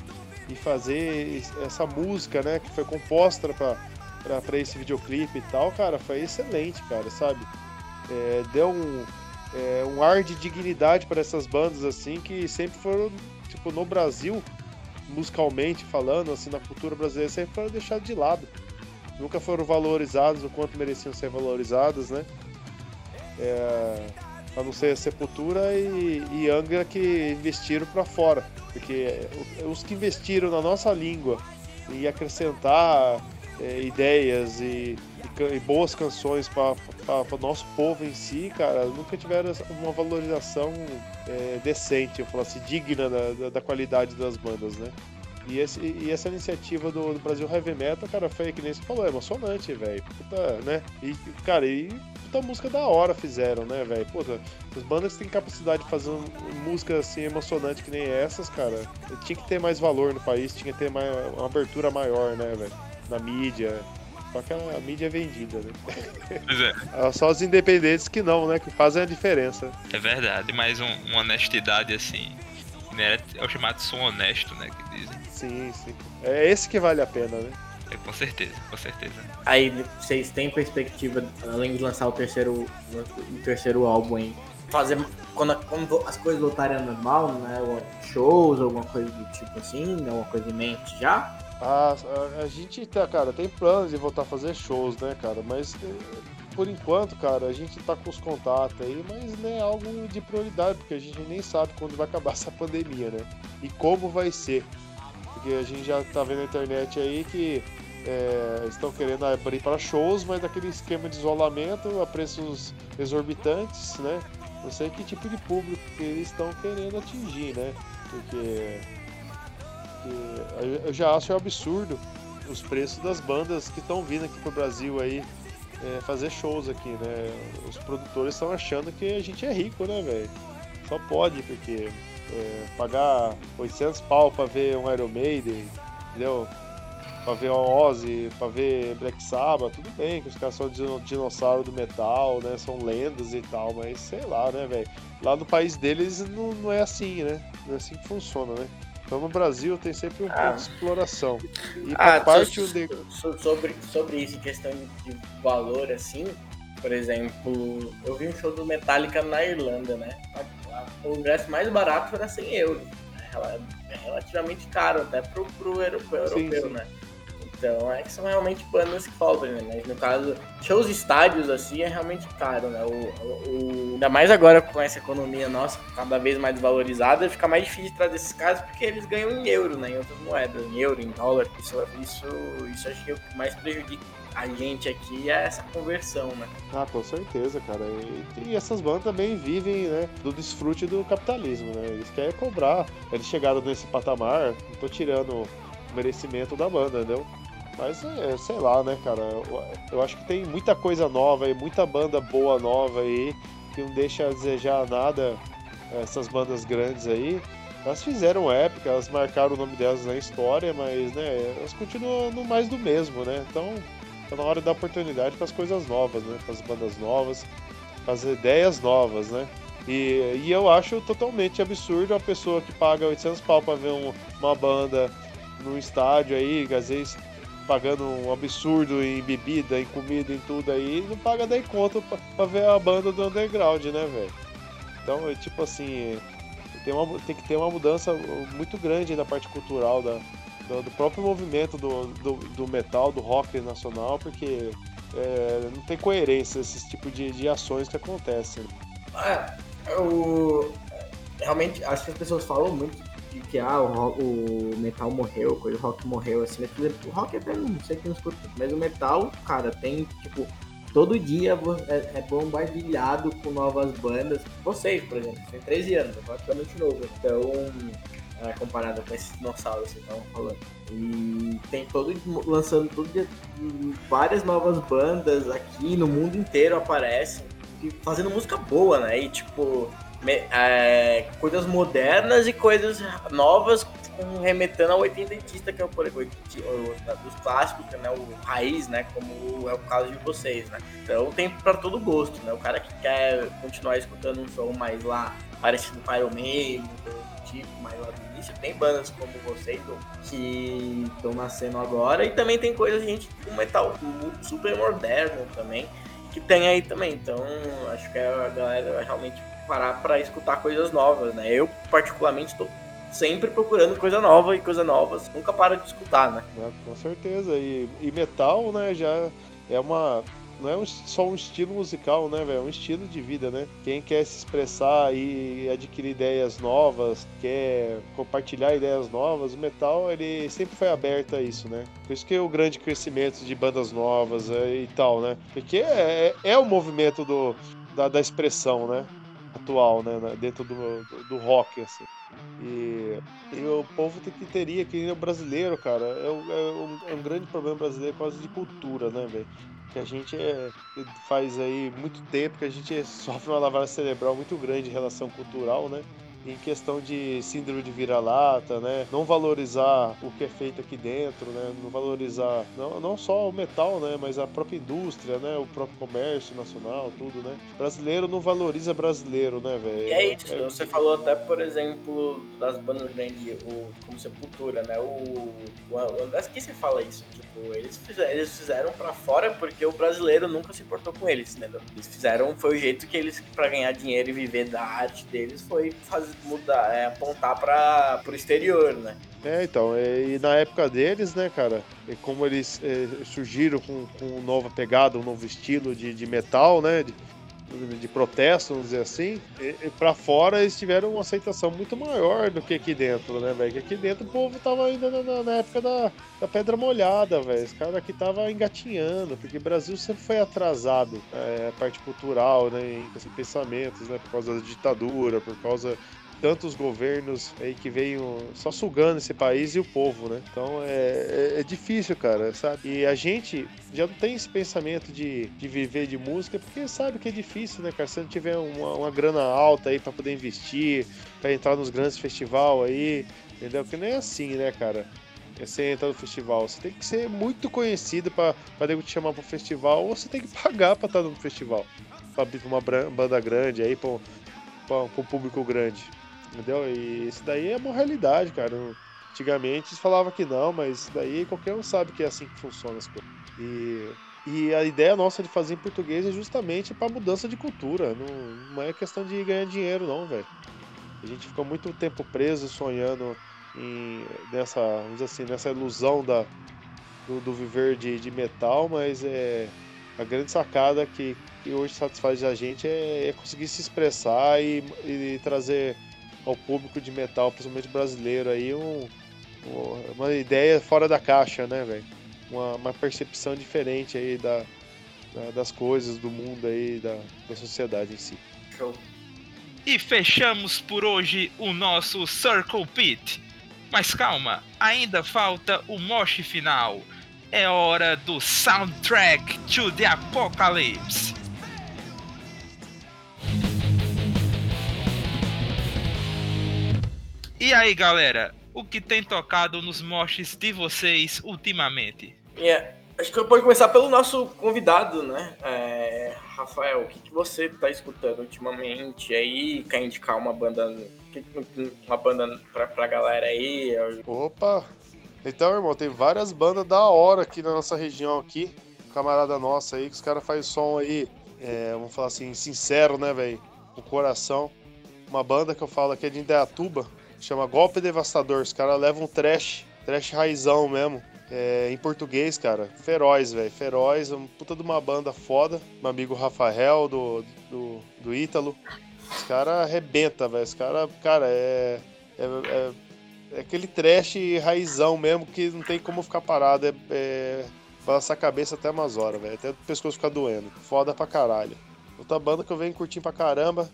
e fazer essa música, né, que foi composta para esse videoclipe e tal, cara, foi excelente, cara, sabe? É, deu um, é, um ar de dignidade para essas bandas, assim, que sempre foram, tipo, no Brasil, musicalmente falando, assim, na cultura brasileira, sempre foram deixados de lado. Nunca foram valorizados o quanto mereciam ser valorizados, né? É, a não ser a Sepultura e, e Angra que investiram para fora. Porque os que investiram na nossa língua e acrescentar é, ideias e, e, boas canções para o nosso povo em si, cara, nunca tiveram uma valorização é, decente, eu falo assim, digna da, da, qualidade das bandas, né? E, esse, e essa iniciativa do, do, Brasil Heavy Metal, cara, foi que nem você falou, é emocionante, velho. né? E, cara, e puta música da hora fizeram, né, velho? Puta, as bandas que têm capacidade de fazer música assim emocionante que nem essas, cara, tinha que ter mais valor no país, tinha que ter mais, uma abertura maior, né, velho? Na mídia, só que a mídia é vendida, né? Pois é. é. *laughs* Só os independentes que não, né? Que fazem a diferença. É verdade, mas um, uma honestidade assim. Né? É o chamado som honesto, né? Que dizem. Sim, sim. É esse que vale a pena, né? É, com certeza, com certeza. Aí vocês têm perspectiva, além de lançar o terceiro, o terceiro álbum aí, fazer quando, quando as coisas voltarem ao normal, né? Shows, alguma coisa do tipo assim, alguma coisa em mente já? A, a, a gente tá, cara, tem planos de voltar a fazer shows, né, cara? Mas eh, por enquanto, cara, a gente tá com os contatos aí, mas não é algo de prioridade, porque a gente nem sabe quando vai acabar *laughs* essa pandemia, né? E como vai ser. Porque a gente já tá vendo na internet aí que é, estão querendo abrir para shows, mas daquele esquema de isolamento a preços exorbitantes, né? Não sei que tipo de público que eles estão querendo atingir, né? Porque eu já acho absurdo os preços das bandas que estão vindo aqui pro Brasil aí é, fazer shows aqui, né? Os produtores estão achando que a gente é rico, né, velho? Só pode, porque é, pagar 800 pau pra ver um Iron Maiden, entendeu? Pra ver um Ozzy, pra ver Black Sabbath, tudo bem que os caras são dinossauro do metal, né? São lendas e tal, mas sei lá, né, velho? Lá no país deles não, não é assim, né? Não é assim que funciona, né? Então no Brasil tem sempre um ah. pouco de exploração. E ah, parte so, de... sobre, sobre isso, questão de valor, assim, por exemplo, eu vi um show do Metallica na Irlanda, né? O ingresso mais barato era 100 euros. Né? É relativamente caro até pro, pro europeu, sim, sim. né? Então, é que são realmente bandas que cobrem, né? Mas no caso, shows estádios, assim, é realmente caro, né? O, o, ainda mais agora com essa economia nossa cada vez mais valorizada, fica mais difícil trazer esses casos porque eles ganham em euro, né? Em outras moedas, em euro, em dólar. Isso, isso, isso acho que é o que mais prejudica a gente aqui é essa conversão, né? Ah, com certeza, cara. E, e, essas bandas também vivem, né, do desfrute do capitalismo, né? Eles querem cobrar. Eles chegaram nesse patamar, não tô tirando o merecimento da banda, entendeu? Mas é, sei lá, né, cara? Eu, eu, acho que tem muita coisa nova e muita banda boa nova aí que não deixa a desejar nada essas bandas grandes aí. Elas fizeram época, elas marcaram o nome delas na história, mas né, elas continuam no mais do mesmo, né? Então tá na hora da oportunidade para as coisas novas, né? Para as bandas novas, para as ideias novas, né? E, e eu acho totalmente absurdo a pessoa que paga 800 pau para ver um, uma banda no estádio aí, às vezes pagando um absurdo em bebida, em comida, em tudo aí, não paga nem conta pra, pra ver a banda do underground, né, velho? Então, é tipo assim, tem, uma, tem que ter uma mudança muito grande na parte cultural da, do, do próprio movimento do, do, do, metal, do rock nacional, porque é, não tem coerência esse tipo de, de ações que acontecem. É, eu realmente acho que as pessoas falam muito de que ah, o, o metal morreu, coisa, o rock morreu, assim, né? o rock até não sei que escuta, mas o metal, cara, tem, tipo, todo dia é, é bombardeado com novas bandas. Vocês, por exemplo, tem 13 anos, é praticamente novo, então, é, comparado com esses dinossauros que vocês estavam falando. E tem todo lançando todo dia várias novas bandas aqui no mundo inteiro aparecem, fazendo música boa, né? E tipo, é, coisas modernas e coisas novas remetendo ao oitentista, que é o, dos clássicos, né, o raiz, né, como é o caso de vocês, né. Então tem para todo gosto, né. O cara que quer continuar escutando um som mais lá parecido com Iron Maiden, tipo mais lá do início, tem bandas como vocês que estão nascendo agora e também tem coisas gente com metal super moderno também que tem aí também. Então acho que a galera realmente parar para escutar coisas novas, né? Eu, particularmente, estou sempre procurando coisa nova e coisa novas, nunca para de escutar, né? É, com certeza. E, e metal, né, já é uma não é só um estilo musical, né, velho? É um estilo de vida, né? Quem quer se expressar e adquirir ideias novas, quer compartilhar ideias novas, o metal, ele sempre foi aberto a isso, né? Por isso que é o grande crescimento de bandas novas é, e tal, né? Porque é, é, é o movimento do, da, da expressão, né? Atual, né, dentro do, do, rock, assim. E, e, o povo tem que teria, que o brasileiro, cara, é, é, um, é um grande problema brasileiro por causa de cultura, né, velho? Que a gente é, faz aí muito tempo que a gente *laughs* sofre uma lavagem cerebral muito grande em relação cultural, né? Em questão de síndrome de vira-lata, né? Não valorizar o que é feito aqui dentro, né? Não valorizar não, não só o metal, né? Mas a própria indústria, né? O próprio comércio nacional, tudo, né? Brasileiro não valoriza brasileiro, né, velho? E é isso. É... Você falou até, por exemplo, das bandas grandes, o como Sepultura, né? O, o André que você fala isso, tipo, eles fizeram, eles fizeram para fora porque o brasileiro nunca se importou com eles, né? Eles fizeram foi o jeito que eles para ganhar dinheiro e viver da arte deles foi fazer mudar, é, apontar para o exterior, né? É, então, e, e na época deles, né, cara, como eles é, surgiram com, com nova pegada, um novo estilo de, de metal, né, de, de protesto, vamos dizer assim, para fora eles tiveram uma aceitação muito maior do que aqui dentro, né, velho? Que aqui dentro o povo tava ainda na, na época da, da pedra molhada, velho. Os caras aqui tava engatinhando, porque o Brasil sempre foi atrasado, é, a parte cultural, né, em assim, pensamentos, né, por causa da ditadura, por causa tantos governos aí que veio só sugando esse país e o povo, né? Então é, é, é, difícil, cara, sabe? E a gente já não tem esse pensamento de, de viver de música porque sabe que é difícil, né, cara? Se não tiver uma, uma grana alta aí para poder investir, para entrar nos grandes festivais aí, entendeu? Que não é assim, né, cara? É você entrar no festival. Você tem que ser muito conhecido para nego te chamar pro festival, ou você tem que *laughs* pagar para estar no festival. Abrir uma banda grande aí, pra um público grande. Entendeu? E isso daí é uma realidade, cara. Antigamente falava que não, mas isso daí qualquer um sabe que é assim que funciona as coisas. E, e a ideia nossa de fazer em português é justamente para mudança de cultura. Não, não é questão de ganhar dinheiro, não, velho. A gente ficou muito tempo preso sonhando em, nessa, assim, nessa ilusão da, do, do viver de, de, metal, mas é a grande sacada que, que hoje satisfaz a gente é, é conseguir se expressar e, e trazer ao público de metal, principalmente brasileiro, aí um, uma ideia fora da caixa, né, velho? Uma, uma, percepção diferente aí da, da, das coisas, do mundo aí, da, da sociedade em si. Show. E fechamos por hoje o nosso Circle Pit. Mas calma, ainda falta o moche final. É hora do Soundtrack to the Apocalypse. E aí, galera, o que tem tocado nos moshes de vocês ultimamente? Yeah. Acho que eu posso começar pelo nosso convidado, né? É, Rafael, o que, que você tá escutando ultimamente aí? Quer indicar uma banda, uma banda pra, pra galera aí? Opa! Então, irmão, tem várias bandas da hora aqui na nossa região aqui. Camarada nossa aí, que os caras fazem som aí, é, vamos falar assim, sincero, né, velho? O coração. Uma banda que eu falo aqui é de Indaiatuba, Chama Golpe Devastador. Os caras levam trash, trash raizão mesmo. É, em português, cara, feroz, velho. Feroz, uma puta de uma banda foda. Meu amigo Rafael, do, do, do Ítalo. Os caras arrebenta, velho. Os caras, cara, é, é, é, é, aquele trash raizão mesmo que não tem como ficar parado. É, é balançar a cabeça até umas horas, velho. Até o pescoço ficar doendo. Foda pra caralho. Outra banda que eu venho curtindo pra caramba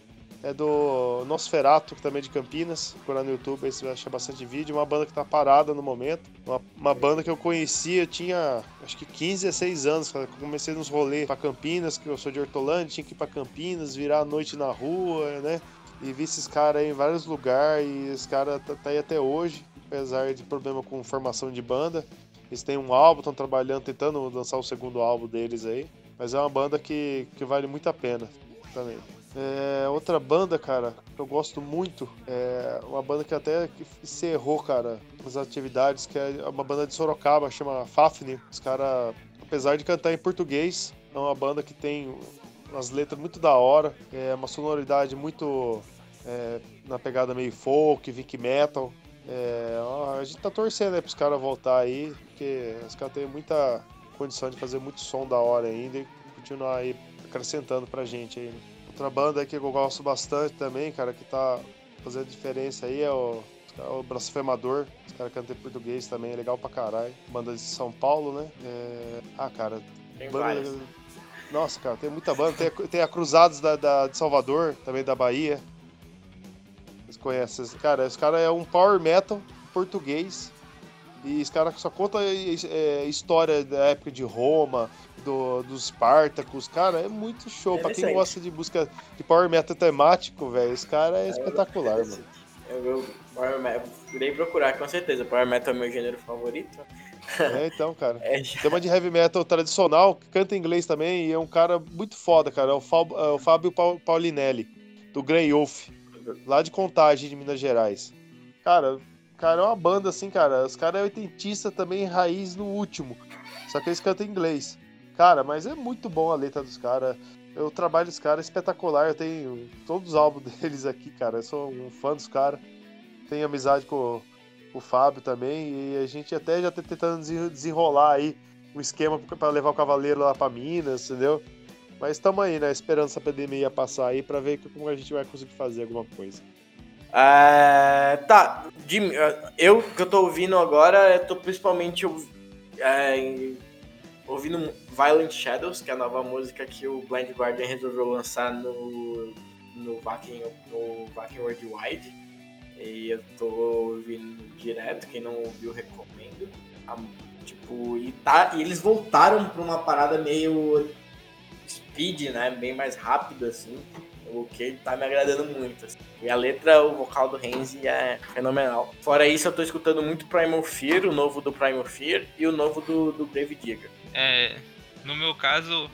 é do Nosferato, que também é de Campinas. Procurar no YouTube aí você vai achar bastante vídeo. Uma banda que tá parada no momento. Uma, uma banda que eu conhecia, tinha acho que 15 a 6 anos, quando eu comecei nos rolês pra Campinas, que eu sou de Hortolândia, tinha que ir pra Campinas, virar a noite na rua, né? E vi esses caras aí em vários lugares, e esse cara tá, tá aí até hoje, apesar de problema com formação de banda. Eles têm um álbum, estão trabalhando, tentando lançar o segundo álbum deles aí. Mas é uma banda que, que vale muito a pena também. É, outra banda, cara, que eu gosto muito, é uma banda que até encerrou, cara, as atividades, que é uma banda de Sorocaba, chama Fafnir. Os caras, apesar de cantar em português, é uma banda que tem umas letras muito da hora, é uma sonoridade muito é, na pegada meio folk, viking metal. É, a gente tá torcendo aí pros caras voltar aí, porque os caras têm muita condição de fazer muito som da hora ainda e continuar aí acrescentando pra gente aí, né? Outra banda que eu gosto bastante também, cara, que tá fazendo diferença aí é o, é o Blasfemador. Os caras cantam em português também, é legal pra caralho. Banda de São Paulo, né? É... Ah, cara. Tem banda... várias. Nossa, cara, tem muita banda. Tem, tem a Cruzados da, da, de Salvador, também da Bahia. Vocês conhecem? Cara, esse cara é um power metal português. E esse cara só conta é, história da época de Roma, do, dos Spartacus, cara, é muito show. É pra quem gosta de música de power metal temático, velho, esse cara é, é espetacular, mano. Eu, eu, Power Metal, irei procurar com certeza. Power Metal é meu gênero favorito. É, então, cara. *laughs* É, Tem uma de heavy metal tradicional, que canta em inglês também, e é um cara muito foda, cara. É o, Fábio, é o Fábio Paulinelli, do Grey Wolf, lá de Contagem, de Minas Gerais. Cara, cara, é uma banda assim, cara. Os caras é oitentista também, raiz no último. Só que eles cantam em inglês. Cara, mas é muito bom a letra dos caras. O trabalho dos caras é espetacular. Eu tenho todos os álbuns *laughs* deles aqui, cara. Eu sou um fã dos caras. Tenho amizade com, o Fábio também, e a gente até já tá tentando desen- desenrolar aí um esquema pra levar o Cavaleiro lá pra Minas, entendeu? Mas estamos aí, né? Esperando essa pandemia passar aí pra ver como a gente vai conseguir fazer alguma coisa. É, tá, de, eu que eu tô ouvindo agora, eu tô principalmente é, ouvindo Violent Shadows, que é a nova música que o Blind Guardian resolveu lançar no, no Vacuum no Vacuum Worldwide. E eu tô ouvindo direto, quem não ouviu, recomendo. A- tipo, e, tá, e eles voltaram pra uma parada meio speed, né? Bem mais rápido, assim. O que tá me agradando muito. assim. E a letra, o vocal do Renzi é fenomenal. Fora isso, eu tô escutando muito Primal Fear, o novo do Primal Fear e o novo do, do Grave Digger. É, no meu caso,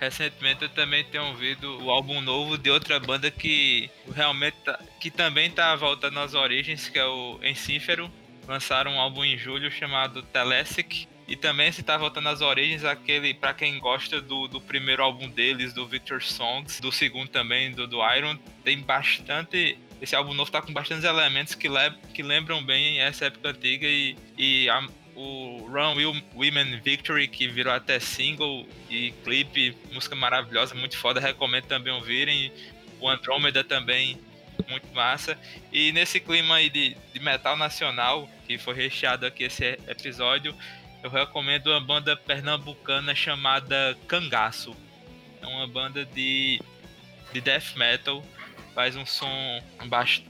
recentemente eu também tenho ouvido o álbum novo de outra banda que realmente tá- que também tá voltando às origens, que é o Encífero. Lançaram um álbum em julho chamado Telesic. E também se tá voltando às origens, aquele, pra quem gosta do, do primeiro álbum deles, do Victor Songs, do segundo também, do, do Iron, tem bastante. Esse álbum novo tá com bastantes elementos que, le, que lembram bem essa época antiga e, e a- o Run Will Women Victory, que virou até single e clipe, música maravilhosa, muito foda, recomendo também ouvirem. O Andrômeda também, muito massa. E nesse clima aí de, de metal nacional, que foi recheado aqui esse episódio, eu recomendo uma banda pernambucana chamada Cangaço. É uma banda de, de death metal, faz um som bas-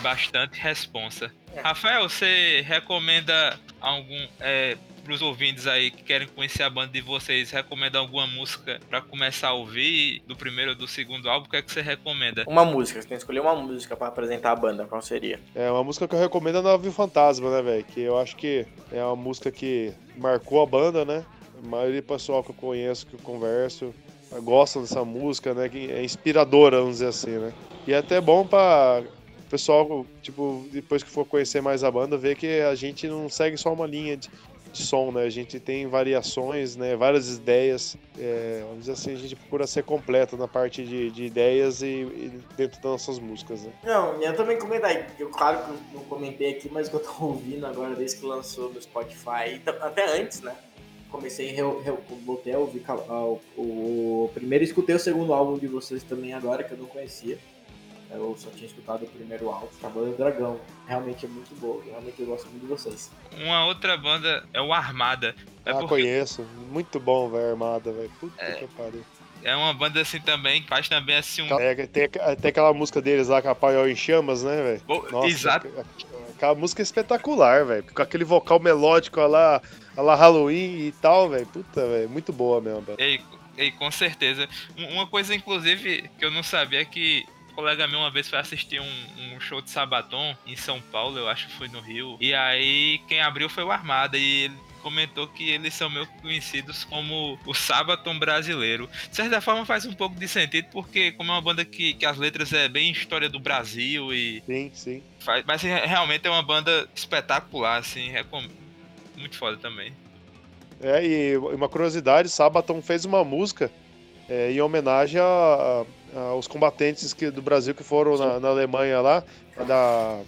bastante responsa. Rafael, você recomenda algum é, para os ouvintes aí que querem conhecer a banda de vocês, recomenda alguma música para começar a ouvir do primeiro ou do segundo álbum? O que é que você recomenda? Uma música, você tem que escolher uma música pra apresentar a banda, qual seria? É uma música que eu recomendo é Navio Fantasma, né, velho? Que eu acho que é uma música que marcou a banda, né? A maioria do pessoal que eu conheço, que eu converso, gostam dessa música, né? Que é inspiradora, vamos dizer assim, né? E é até bom pra o pessoal, tipo, depois que for conhecer mais a banda, ver que a gente não segue só uma linha de som, né? A gente tem variações, né? Várias ideias. É, vamos dizer assim, a gente procura ser completo na parte de, de ideias e, e dentro das nossas músicas, né? Não, eu também comentei. Eu, claro que eu não comentei aqui, mas que eu tô ouvindo agora desde que lançou no Spotify, até antes, né? Comecei, re- re- voltei a ouvir ca- ah, o, o primeiro, escutei o segundo álbum de vocês também agora, que eu não conhecia. Eu só tinha escutado o primeiro álbum, Cavaleiro do Dragão. Realmente é muito boa, realmente eu gosto muito de vocês. Uma outra banda é o Armada. É ah, porque conheço. Muito bom, velho, Armada, velho. Puta É. que pariu. é uma banda assim também, que faz também assim um. É, tem, tem aquela música deles lá, com a Paiol em Chamas, né, velho? Exato. Aquela música é espetacular, velho. Com aquele vocal melódico a lá, a lá Halloween e tal, velho. Puta, velho. Muito boa mesmo, velho. Ei, ei, com certeza. Um- Uma coisa, inclusive, que eu não sabia é que colega meu uma vez foi assistir um, um show de Sabaton em São Paulo, eu acho que foi no Rio. E aí quem abriu foi o Armada e ele comentou que eles são meio conhecidos como o Sabaton brasileiro. De certa forma faz um pouco de sentido, porque como é uma banda que, que as letras é bem história do Brasil e Sim, sim. faz, mas realmente é uma banda espetacular, assim, recom- muito foda também. É, e uma curiosidade, Sabaton fez uma música é, em homenagem a- a- aos combatentes que, do Brasil que foram na, na Alemanha lá, da.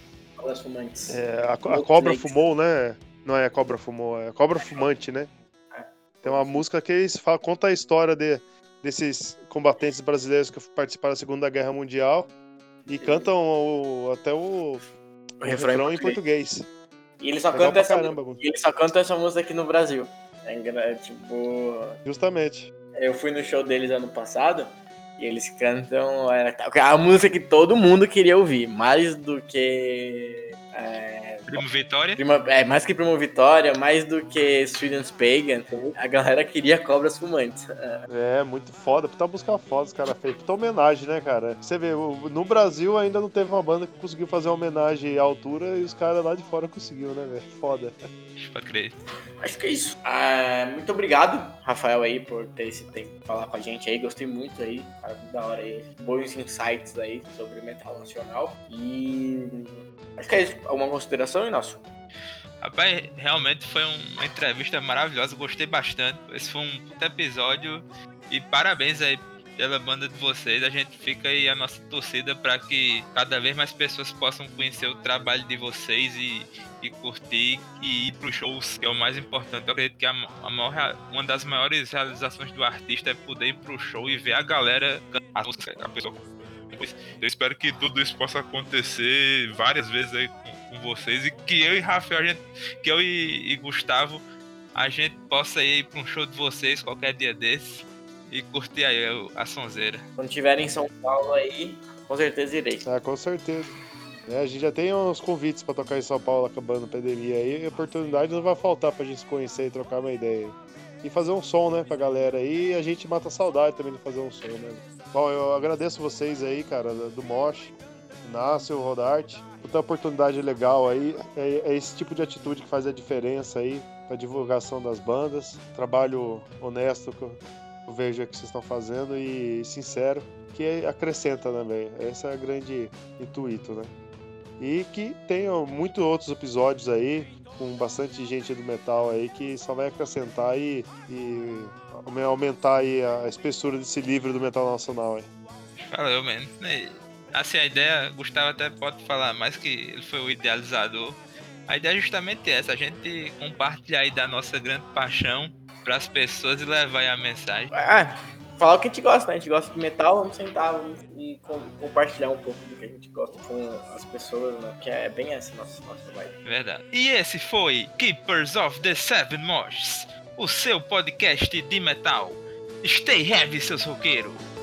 É, a, a cobra fumou, né? Não é a cobra fumou, é a cobra fumante, né? Tem uma música que eles falam, conta a história de, desses combatentes brasileiros que participaram da Segunda Guerra Mundial e cantam o- até o, O refrão em refrão em português. E ele só Legal canta pra essa caramba, ele só canta essa música aqui no Brasil. É engra- tipo. justamente. Eu fui no show deles ano passado e eles cantam é, a música que todo mundo queria ouvir, mais do que. É, Primo Vitória. Prima- é, mais que Primo Vitória, mais do que Sweden's Pagan, a galera queria Cobras Fumantes. É, muito foda. Puta música foda, os caras fez. Puta homenagem, né, cara? Você vê, no Brasil ainda não teve uma banda que conseguiu fazer uma homenagem à altura e os caras lá de fora conseguiu, né, velho? Foda. Pra crer. Acho que é isso. Ah, muito obrigado, Rafael, aí, por ter esse tempo pra falar com a gente aí. Gostei muito aí. Muito da hora aí. Bons insights aí sobre metal nacional. E. Acho que é isso. Alguma consideração, Inácio? Rapaz, realmente foi um- uma entrevista maravilhosa, gostei bastante. Esse foi um puta episódio e parabéns aí pela banda de vocês. A gente fica aí a nossa torcida para que cada vez mais pessoas possam conhecer o trabalho de vocês e, e curtir e ir pros shows, que é o mais importante. Eu acredito que a, a maior, uma das maiores realizações do artista é poder ir pro show e ver a galera cantar a pessoa eu espero que tudo isso possa acontecer várias vezes aí com, com vocês e que eu e Rafael, gente, que eu e, e Gustavo, a gente possa ir para um show de vocês qualquer dia desse e curtir aí a, sonzeira. Quando tiver em São Paulo aí, com certeza irei. Ah, com certeza. É, a gente já tem uns convites para tocar em São Paulo acabando a pandemia aí, e a oportunidade não vai faltar pra gente se conhecer e trocar uma ideia. E fazer um som, né, pra galera aí, e a gente mata a saudade também de fazer um som, né? Bom, eu agradeço vocês aí, cara, do Mosh, Inácio, Rodarte, por ter oportunidade legal aí. É, é, esse tipo de atitude que faz a diferença aí pra divulgação das bandas. Trabalho honesto vejo que vocês estão fazendo e sincero, que acrescenta também. Esse é o grande intuito, né? E que tenham muitos outros episódios aí, com bastante gente do metal aí, que só vai acrescentar e, e aumentar aí a espessura desse livro do metal nacional aí. Valeu, man. Assim, a ideia, Gustavo até pode falar mais que ele foi o idealizador. A ideia é justamente essa, a gente compartilhar aí da nossa grande paixão para as pessoas e levar aí a mensagem. Ah, falar o que a gente gosta, né? A gente gosta de metal, vamos sentar vamos, e com, compartilhar um pouco do que a gente gosta com as pessoas, né? Que é bem essa nossa, nossa vibe. Verdade. E esse foi Keepers of the Seven Moshs, o seu podcast de metal. Stay heavy, seus roqueiros!